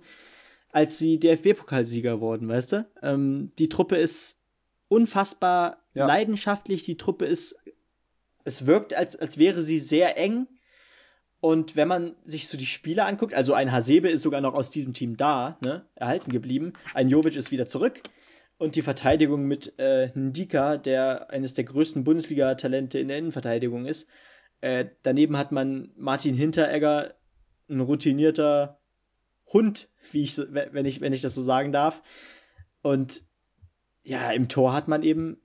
als sie DFB-Pokalsieger wurden, weißt du? Ähm, die Truppe ist unfassbar ja. leidenschaftlich, die Truppe ist, es wirkt, als, als wäre sie sehr eng und wenn man sich so die Spieler anguckt, also ein Hasebe ist sogar noch aus diesem Team da, ne, erhalten geblieben. Ein Jovic ist wieder zurück. Und die Verteidigung mit äh, Ndika, der eines der größten Bundesliga-Talente in der Innenverteidigung ist. Äh, daneben hat man Martin Hinteregger, ein routinierter Hund, wie ich, wenn ich, wenn ich das so sagen darf. Und ja, im Tor hat man eben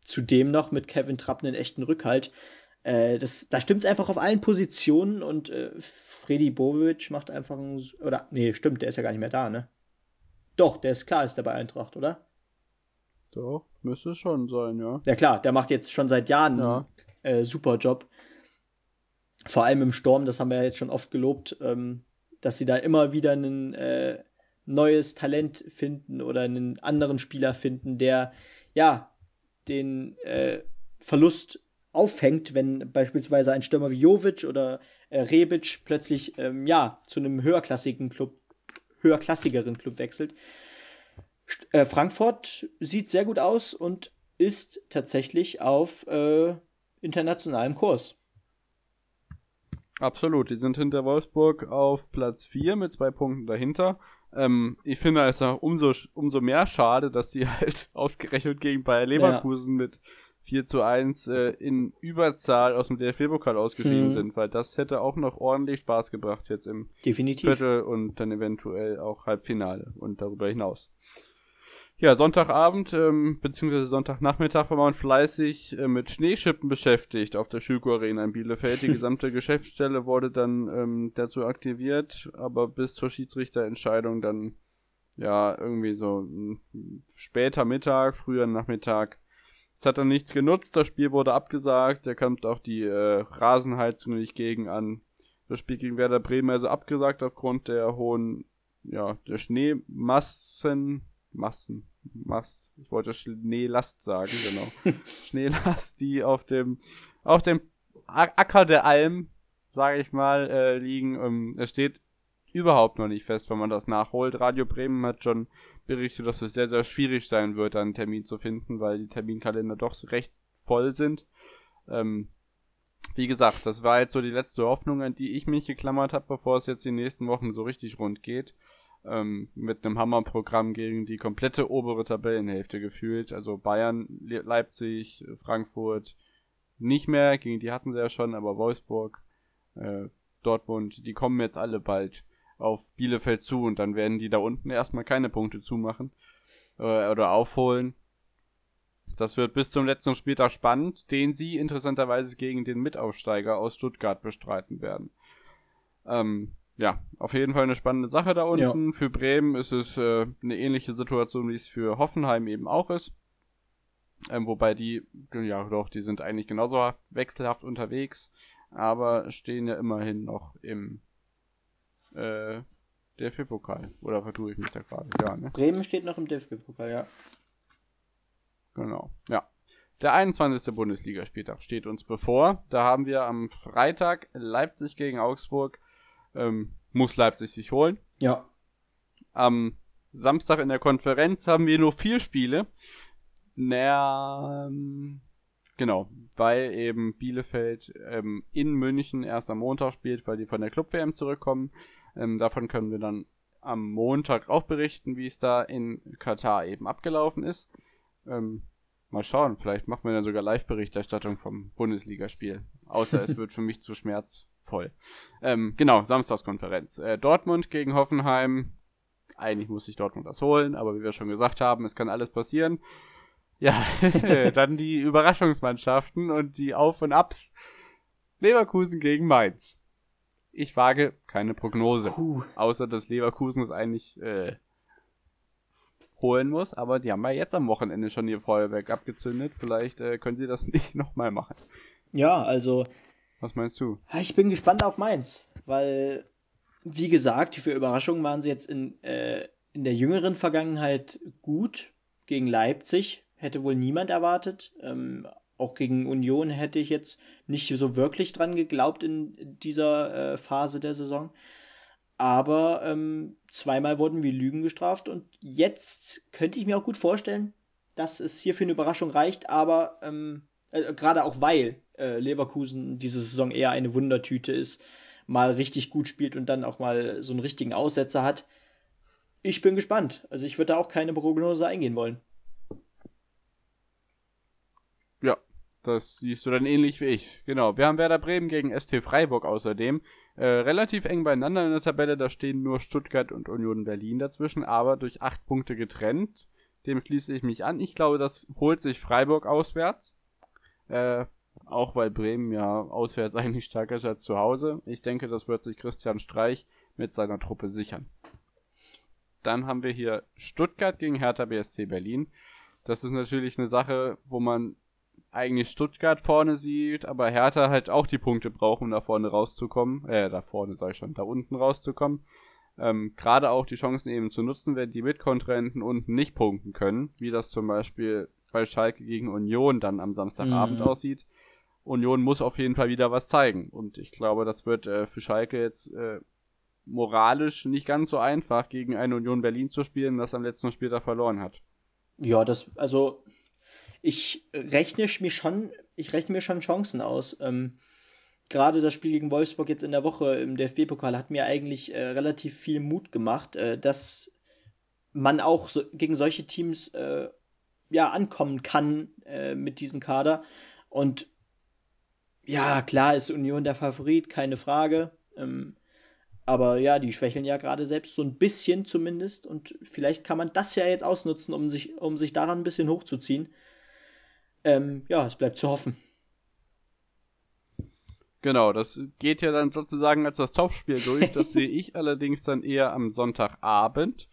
zudem noch mit Kevin Trapp einen echten Rückhalt. Äh, das, da stimmt es einfach auf allen Positionen und äh, Freddy Bovic macht einfach ein, oder nee, stimmt, der ist ja gar nicht mehr da, ne? Doch, der ist klar, ist der bei Eintracht, oder? Doch, müsste schon sein, ja. Ja klar, der macht jetzt schon seit Jahren ja. einen äh, super Job. Vor allem im Sturm, das haben wir ja jetzt schon oft gelobt, ähm, dass sie da immer wieder ein äh, neues Talent finden oder einen anderen Spieler finden, der ja den äh, Verlust auffängt, wenn beispielsweise ein Stürmer wie Jovic oder äh, Rebic plötzlich ähm, ja zu einem höherklassigen Club, höherklassigeren Club wechselt. St äh, Frankfurt sieht sehr gut aus und ist tatsächlich auf äh, internationalem Kurs. Absolut, die sind hinter Wolfsburg auf Platz 4 mit zwei Punkten dahinter. Ähm, ich finde es umso, umso mehr schade, dass sie halt ausgerechnet gegen Bayer Leverkusen ja. mit 4 zu 1 äh, in Überzahl aus dem DFB-Pokal ausgeschieden mhm. sind, weil das hätte auch noch ordentlich Spaß gebracht jetzt im Definitiv. Viertel und dann eventuell auch Halbfinale und darüber hinaus. Ja, Sonntagabend ähm, beziehungsweise Sonntagnachmittag war man fleißig äh, mit Schneeschippen beschäftigt auf der Schülko Arena in Bielefeld. Die gesamte Geschäftsstelle wurde dann ähm, dazu aktiviert, aber bis zur Schiedsrichterentscheidung dann ja irgendwie so hm, später Mittag, früher Nachmittag es hat dann nichts genutzt, das Spiel wurde abgesagt, da kommt auch die äh, Rasenheizung nicht gegen an. Das Spiel gegen Werder Bremen also abgesagt aufgrund der hohen, ja, der Schneemassen, Massen, Mass, ich wollte Schneelast sagen, genau. Schneelast, die auf dem, auf dem Acker der Alm, sage ich mal, äh, liegen. Ähm, es steht überhaupt noch nicht fest, wenn man das nachholt. Radio Bremen hat schon berichtet, dass es sehr, sehr schwierig sein wird, einen Termin zu finden, weil die Terminkalender doch recht voll sind. Ähm, wie gesagt, das war jetzt so die letzte Hoffnung, an die ich mich geklammert habe, bevor es jetzt die nächsten Wochen so richtig rund geht. Ähm, mit einem Hammerprogramm gegen die komplette obere Tabellenhälfte gefühlt. Also Bayern, Leipzig, Frankfurt nicht mehr, gegen die hatten sie ja schon, aber Wolfsburg, äh, Dortmund, die kommen jetzt alle bald auf Bielefeld zu und dann werden die da unten erstmal keine Punkte zumachen äh, oder aufholen. Das wird bis zum letzten Spieltag spannend, den sie interessanterweise gegen den Mitaufsteiger aus Stuttgart bestreiten werden. Ähm, ja, auf jeden Fall eine spannende Sache da unten. Ja. Für Bremen ist es äh, eine ähnliche Situation, wie es für Hoffenheim eben auch ist. Ähm, wobei die, ja doch, die sind eigentlich genauso wechselhaft unterwegs, aber stehen ja immerhin noch im äh, DFB-Pokal. Oder vertue ich mich da gerade? Ja, ne? Bremen steht noch im DFB-Pokal, ja. Genau, ja. Der 21. Bundesligaspieltag steht uns bevor. Da haben wir am Freitag Leipzig gegen Augsburg. Ähm, muss Leipzig sich holen. Ja. Am Samstag in der Konferenz haben wir nur vier Spiele. Naja, ähm, genau, weil eben Bielefeld ähm, in München erst am Montag spielt, weil die von der Club-WM zurückkommen. Ähm, davon können wir dann am Montag auch berichten, wie es da in Katar eben abgelaufen ist. Ähm, mal schauen, vielleicht machen wir dann sogar Live-Berichterstattung vom Bundesligaspiel. Außer es wird für mich zu Schmerz voll. Ähm, genau, Samstagskonferenz. Äh, Dortmund gegen Hoffenheim. Eigentlich muss sich Dortmund das holen, aber wie wir schon gesagt haben, es kann alles passieren. Ja, dann die Überraschungsmannschaften und die Auf- und Abs. Leverkusen gegen Mainz. Ich wage keine Prognose. Puh. Außer, dass Leverkusen es eigentlich äh, holen muss. Aber die haben ja jetzt am Wochenende schon ihr Feuerwerk abgezündet. Vielleicht äh, können sie das nicht nochmal machen. Ja, also. Was meinst du? Ich bin gespannt auf Mainz, weil, wie gesagt, für Überraschungen waren sie jetzt in, äh, in der jüngeren Vergangenheit gut gegen Leipzig. Hätte wohl niemand erwartet. Ähm, auch gegen Union hätte ich jetzt nicht so wirklich dran geglaubt in dieser äh, Phase der Saison. Aber ähm, zweimal wurden wir Lügen gestraft und jetzt könnte ich mir auch gut vorstellen, dass es hier für eine Überraschung reicht, aber ähm, äh, gerade auch weil äh, Leverkusen diese Saison eher eine Wundertüte ist, mal richtig gut spielt und dann auch mal so einen richtigen Aussetzer hat. Ich bin gespannt. Also ich würde da auch keine Prognose eingehen wollen. Ja, das siehst du dann ähnlich wie ich. Genau. Wir haben Werder Bremen gegen ST Freiburg außerdem. Äh, relativ eng beieinander in der Tabelle, da stehen nur Stuttgart und Union Berlin dazwischen, aber durch acht Punkte getrennt. Dem schließe ich mich an. Ich glaube, das holt sich Freiburg auswärts. Äh, auch weil Bremen ja auswärts eigentlich stärker ist als zu Hause. Ich denke, das wird sich Christian Streich mit seiner Truppe sichern. Dann haben wir hier Stuttgart gegen Hertha BSC Berlin. Das ist natürlich eine Sache, wo man eigentlich Stuttgart vorne sieht, aber Hertha halt auch die Punkte braucht, um da vorne rauszukommen. Äh, da vorne sag ich schon, da unten rauszukommen. Ähm, Gerade auch die Chancen eben zu nutzen, wenn die Mitkontrahenten unten nicht punkten können, wie das zum Beispiel bei Schalke gegen Union dann am Samstagabend mhm. aussieht. Union muss auf jeden Fall wieder was zeigen. Und ich glaube, das wird äh, für Schalke jetzt äh, moralisch nicht ganz so einfach, gegen eine Union Berlin zu spielen, das am letzten Spieltag verloren hat. Ja, das, also ich rechne mir schon, ich rechne mir schon Chancen aus. Ähm, Gerade das Spiel gegen Wolfsburg jetzt in der Woche im DFB-Pokal hat mir eigentlich äh, relativ viel Mut gemacht, äh, dass man auch so, gegen solche Teams äh, ja ankommen kann äh, mit diesem Kader. Und ja, klar ist Union der Favorit, keine Frage. Ähm, aber ja, die schwächeln ja gerade selbst so ein bisschen zumindest. Und vielleicht kann man das ja jetzt ausnutzen, um sich, um sich daran ein bisschen hochzuziehen ähm, ja, es bleibt zu hoffen. Genau, das geht ja dann sozusagen als das Topspiel durch. Das sehe ich allerdings dann eher am Sonntagabend.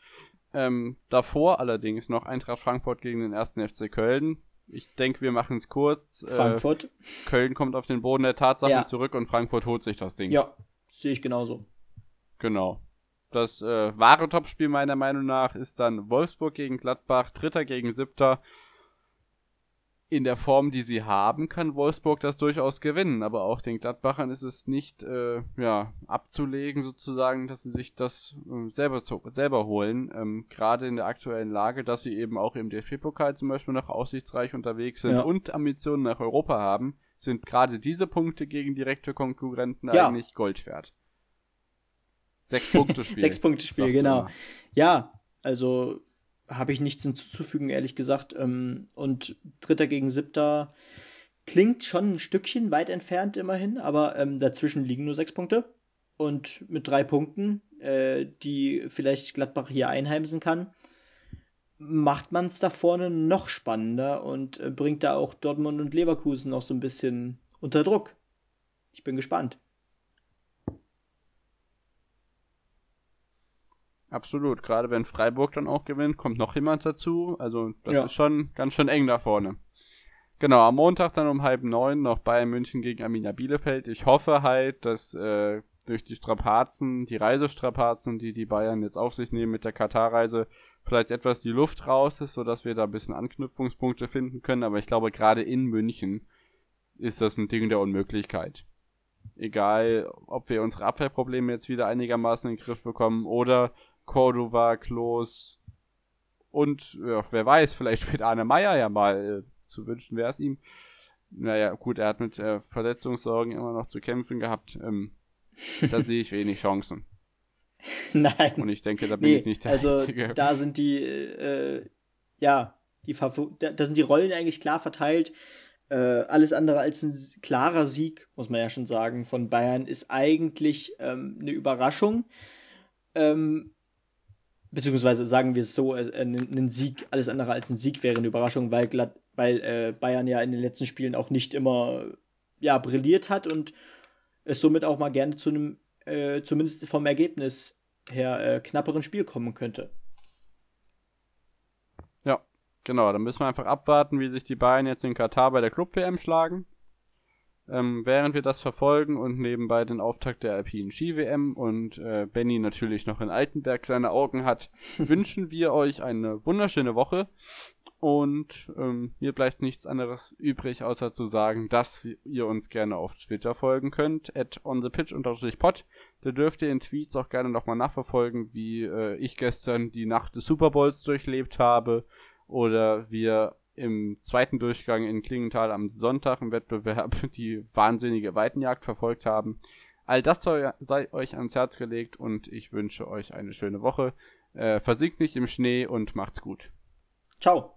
Ähm, davor allerdings noch Eintracht Frankfurt gegen den ersten FC Köln. Ich denke, wir machen es kurz. Äh, Frankfurt. Äh, Köln kommt auf den Boden der Tatsachen ja. zurück und Frankfurt holt sich das Ding. Ja, sehe ich genauso. Genau. Das äh, wahre Topspiel meiner Meinung nach ist dann Wolfsburg gegen Gladbach, Dritter gegen Siebter in der Form, die sie haben, kann Wolfsburg das durchaus gewinnen. Aber auch den Gladbachern ist es nicht äh, ja, abzulegen, sozusagen, dass sie sich das äh, selber, zu, selber holen. Ähm, Gerade in der aktuellen Lage, dass sie eben auch im DFB-Pokal zum Beispiel noch aussichtsreich unterwegs sind ja. und Ambitionen nach Europa haben, sind gerade diese Punkte gegen direkte Konkurrenten ja. eigentlich Gold wert. Sechs Punkte Spiel. Sechs Punkte Spiel, genau. Ja, also habe ich nichts hinzuzufügen, ehrlich gesagt. Ähm, und Dritter gegen Siebter klingt schon ein Stückchen weit entfernt immerhin, aber ähm, dazwischen liegen nur sechs Punkte. Und mit drei Punkten, äh, die vielleicht Gladbach hier einheimsen kann, macht man es da vorne noch spannender und äh, bringt da auch Dortmund und Leverkusen noch so ein bisschen unter Druck. Ich bin gespannt. Absolut, gerade wenn Freiburg dann auch gewinnt, kommt noch jemand dazu. Also das ja. ist schon ganz schön eng da vorne. Genau, am Montag dann um halb neun noch Bayern München gegen Arminia Bielefeld. Ich hoffe halt, dass äh, durch die Strapazen, die Reisestrapazen, die die Bayern jetzt auf sich nehmen mit der Katarreise, vielleicht etwas die Luft raus ist, sodass wir da ein bisschen Anknüpfungspunkte finden können. Aber ich glaube, gerade in München ist das ein Ding der Unmöglichkeit. Egal, ob wir unsere Abwehrprobleme jetzt wieder einigermaßen in den Griff bekommen oder Cordova, Klos und ja, wer weiß, vielleicht wird Arne Meyer ja mal äh, zu wünschen, wäre es ihm. Naja, gut, er hat mit äh, Verletzungssorgen immer noch zu kämpfen gehabt. Ähm, da sehe ich wenig Chancen. Nein. Und ich denke, da bin nee, ich nicht der also Einzige. Da sind die, äh, ja, die da, da sind die Rollen eigentlich klar verteilt. Äh, alles andere als ein klarer Sieg, muss man ja schon sagen, von Bayern ist eigentlich ähm, eine Überraschung. Ähm, beziehungsweise sagen wir es so, äh, ein Sieg, alles andere als ein Sieg wäre eine Überraschung, weil, glatt, weil äh, Bayern ja in den letzten Spielen auch nicht immer ja, brilliert hat und es somit auch mal gerne zu einem, äh, zumindest vom Ergebnis her, äh, knapperen Spiel kommen könnte. Ja, genau, dann müssen wir einfach abwarten, wie sich die Bayern jetzt in Katar bei der Club-WM schlagen. Ähm, während wir das verfolgen und nebenbei den Auftakt der Alpinen Ski-WM und äh, Benny natürlich noch in Altenberg seine Augen hat, wünschen wir euch eine wunderschöne Woche. Und ähm, mir bleibt nichts anderes übrig, außer zu sagen, dass ihr uns gerne auf Twitter folgen könnt, at onthepitch-pod. Da dürft ihr in Tweets auch gerne nochmal nachverfolgen, wie äh, ich gestern die Nacht des Super Bowls durchlebt habe oder wir im zweiten Durchgang in Klingenthal am Sonntag im Wettbewerb die wahnsinnige Weitenjagd verfolgt haben. All das sei euch ans Herz gelegt und ich wünsche euch eine schöne Woche. Äh, versinkt nicht im Schnee und macht's gut. Ciao.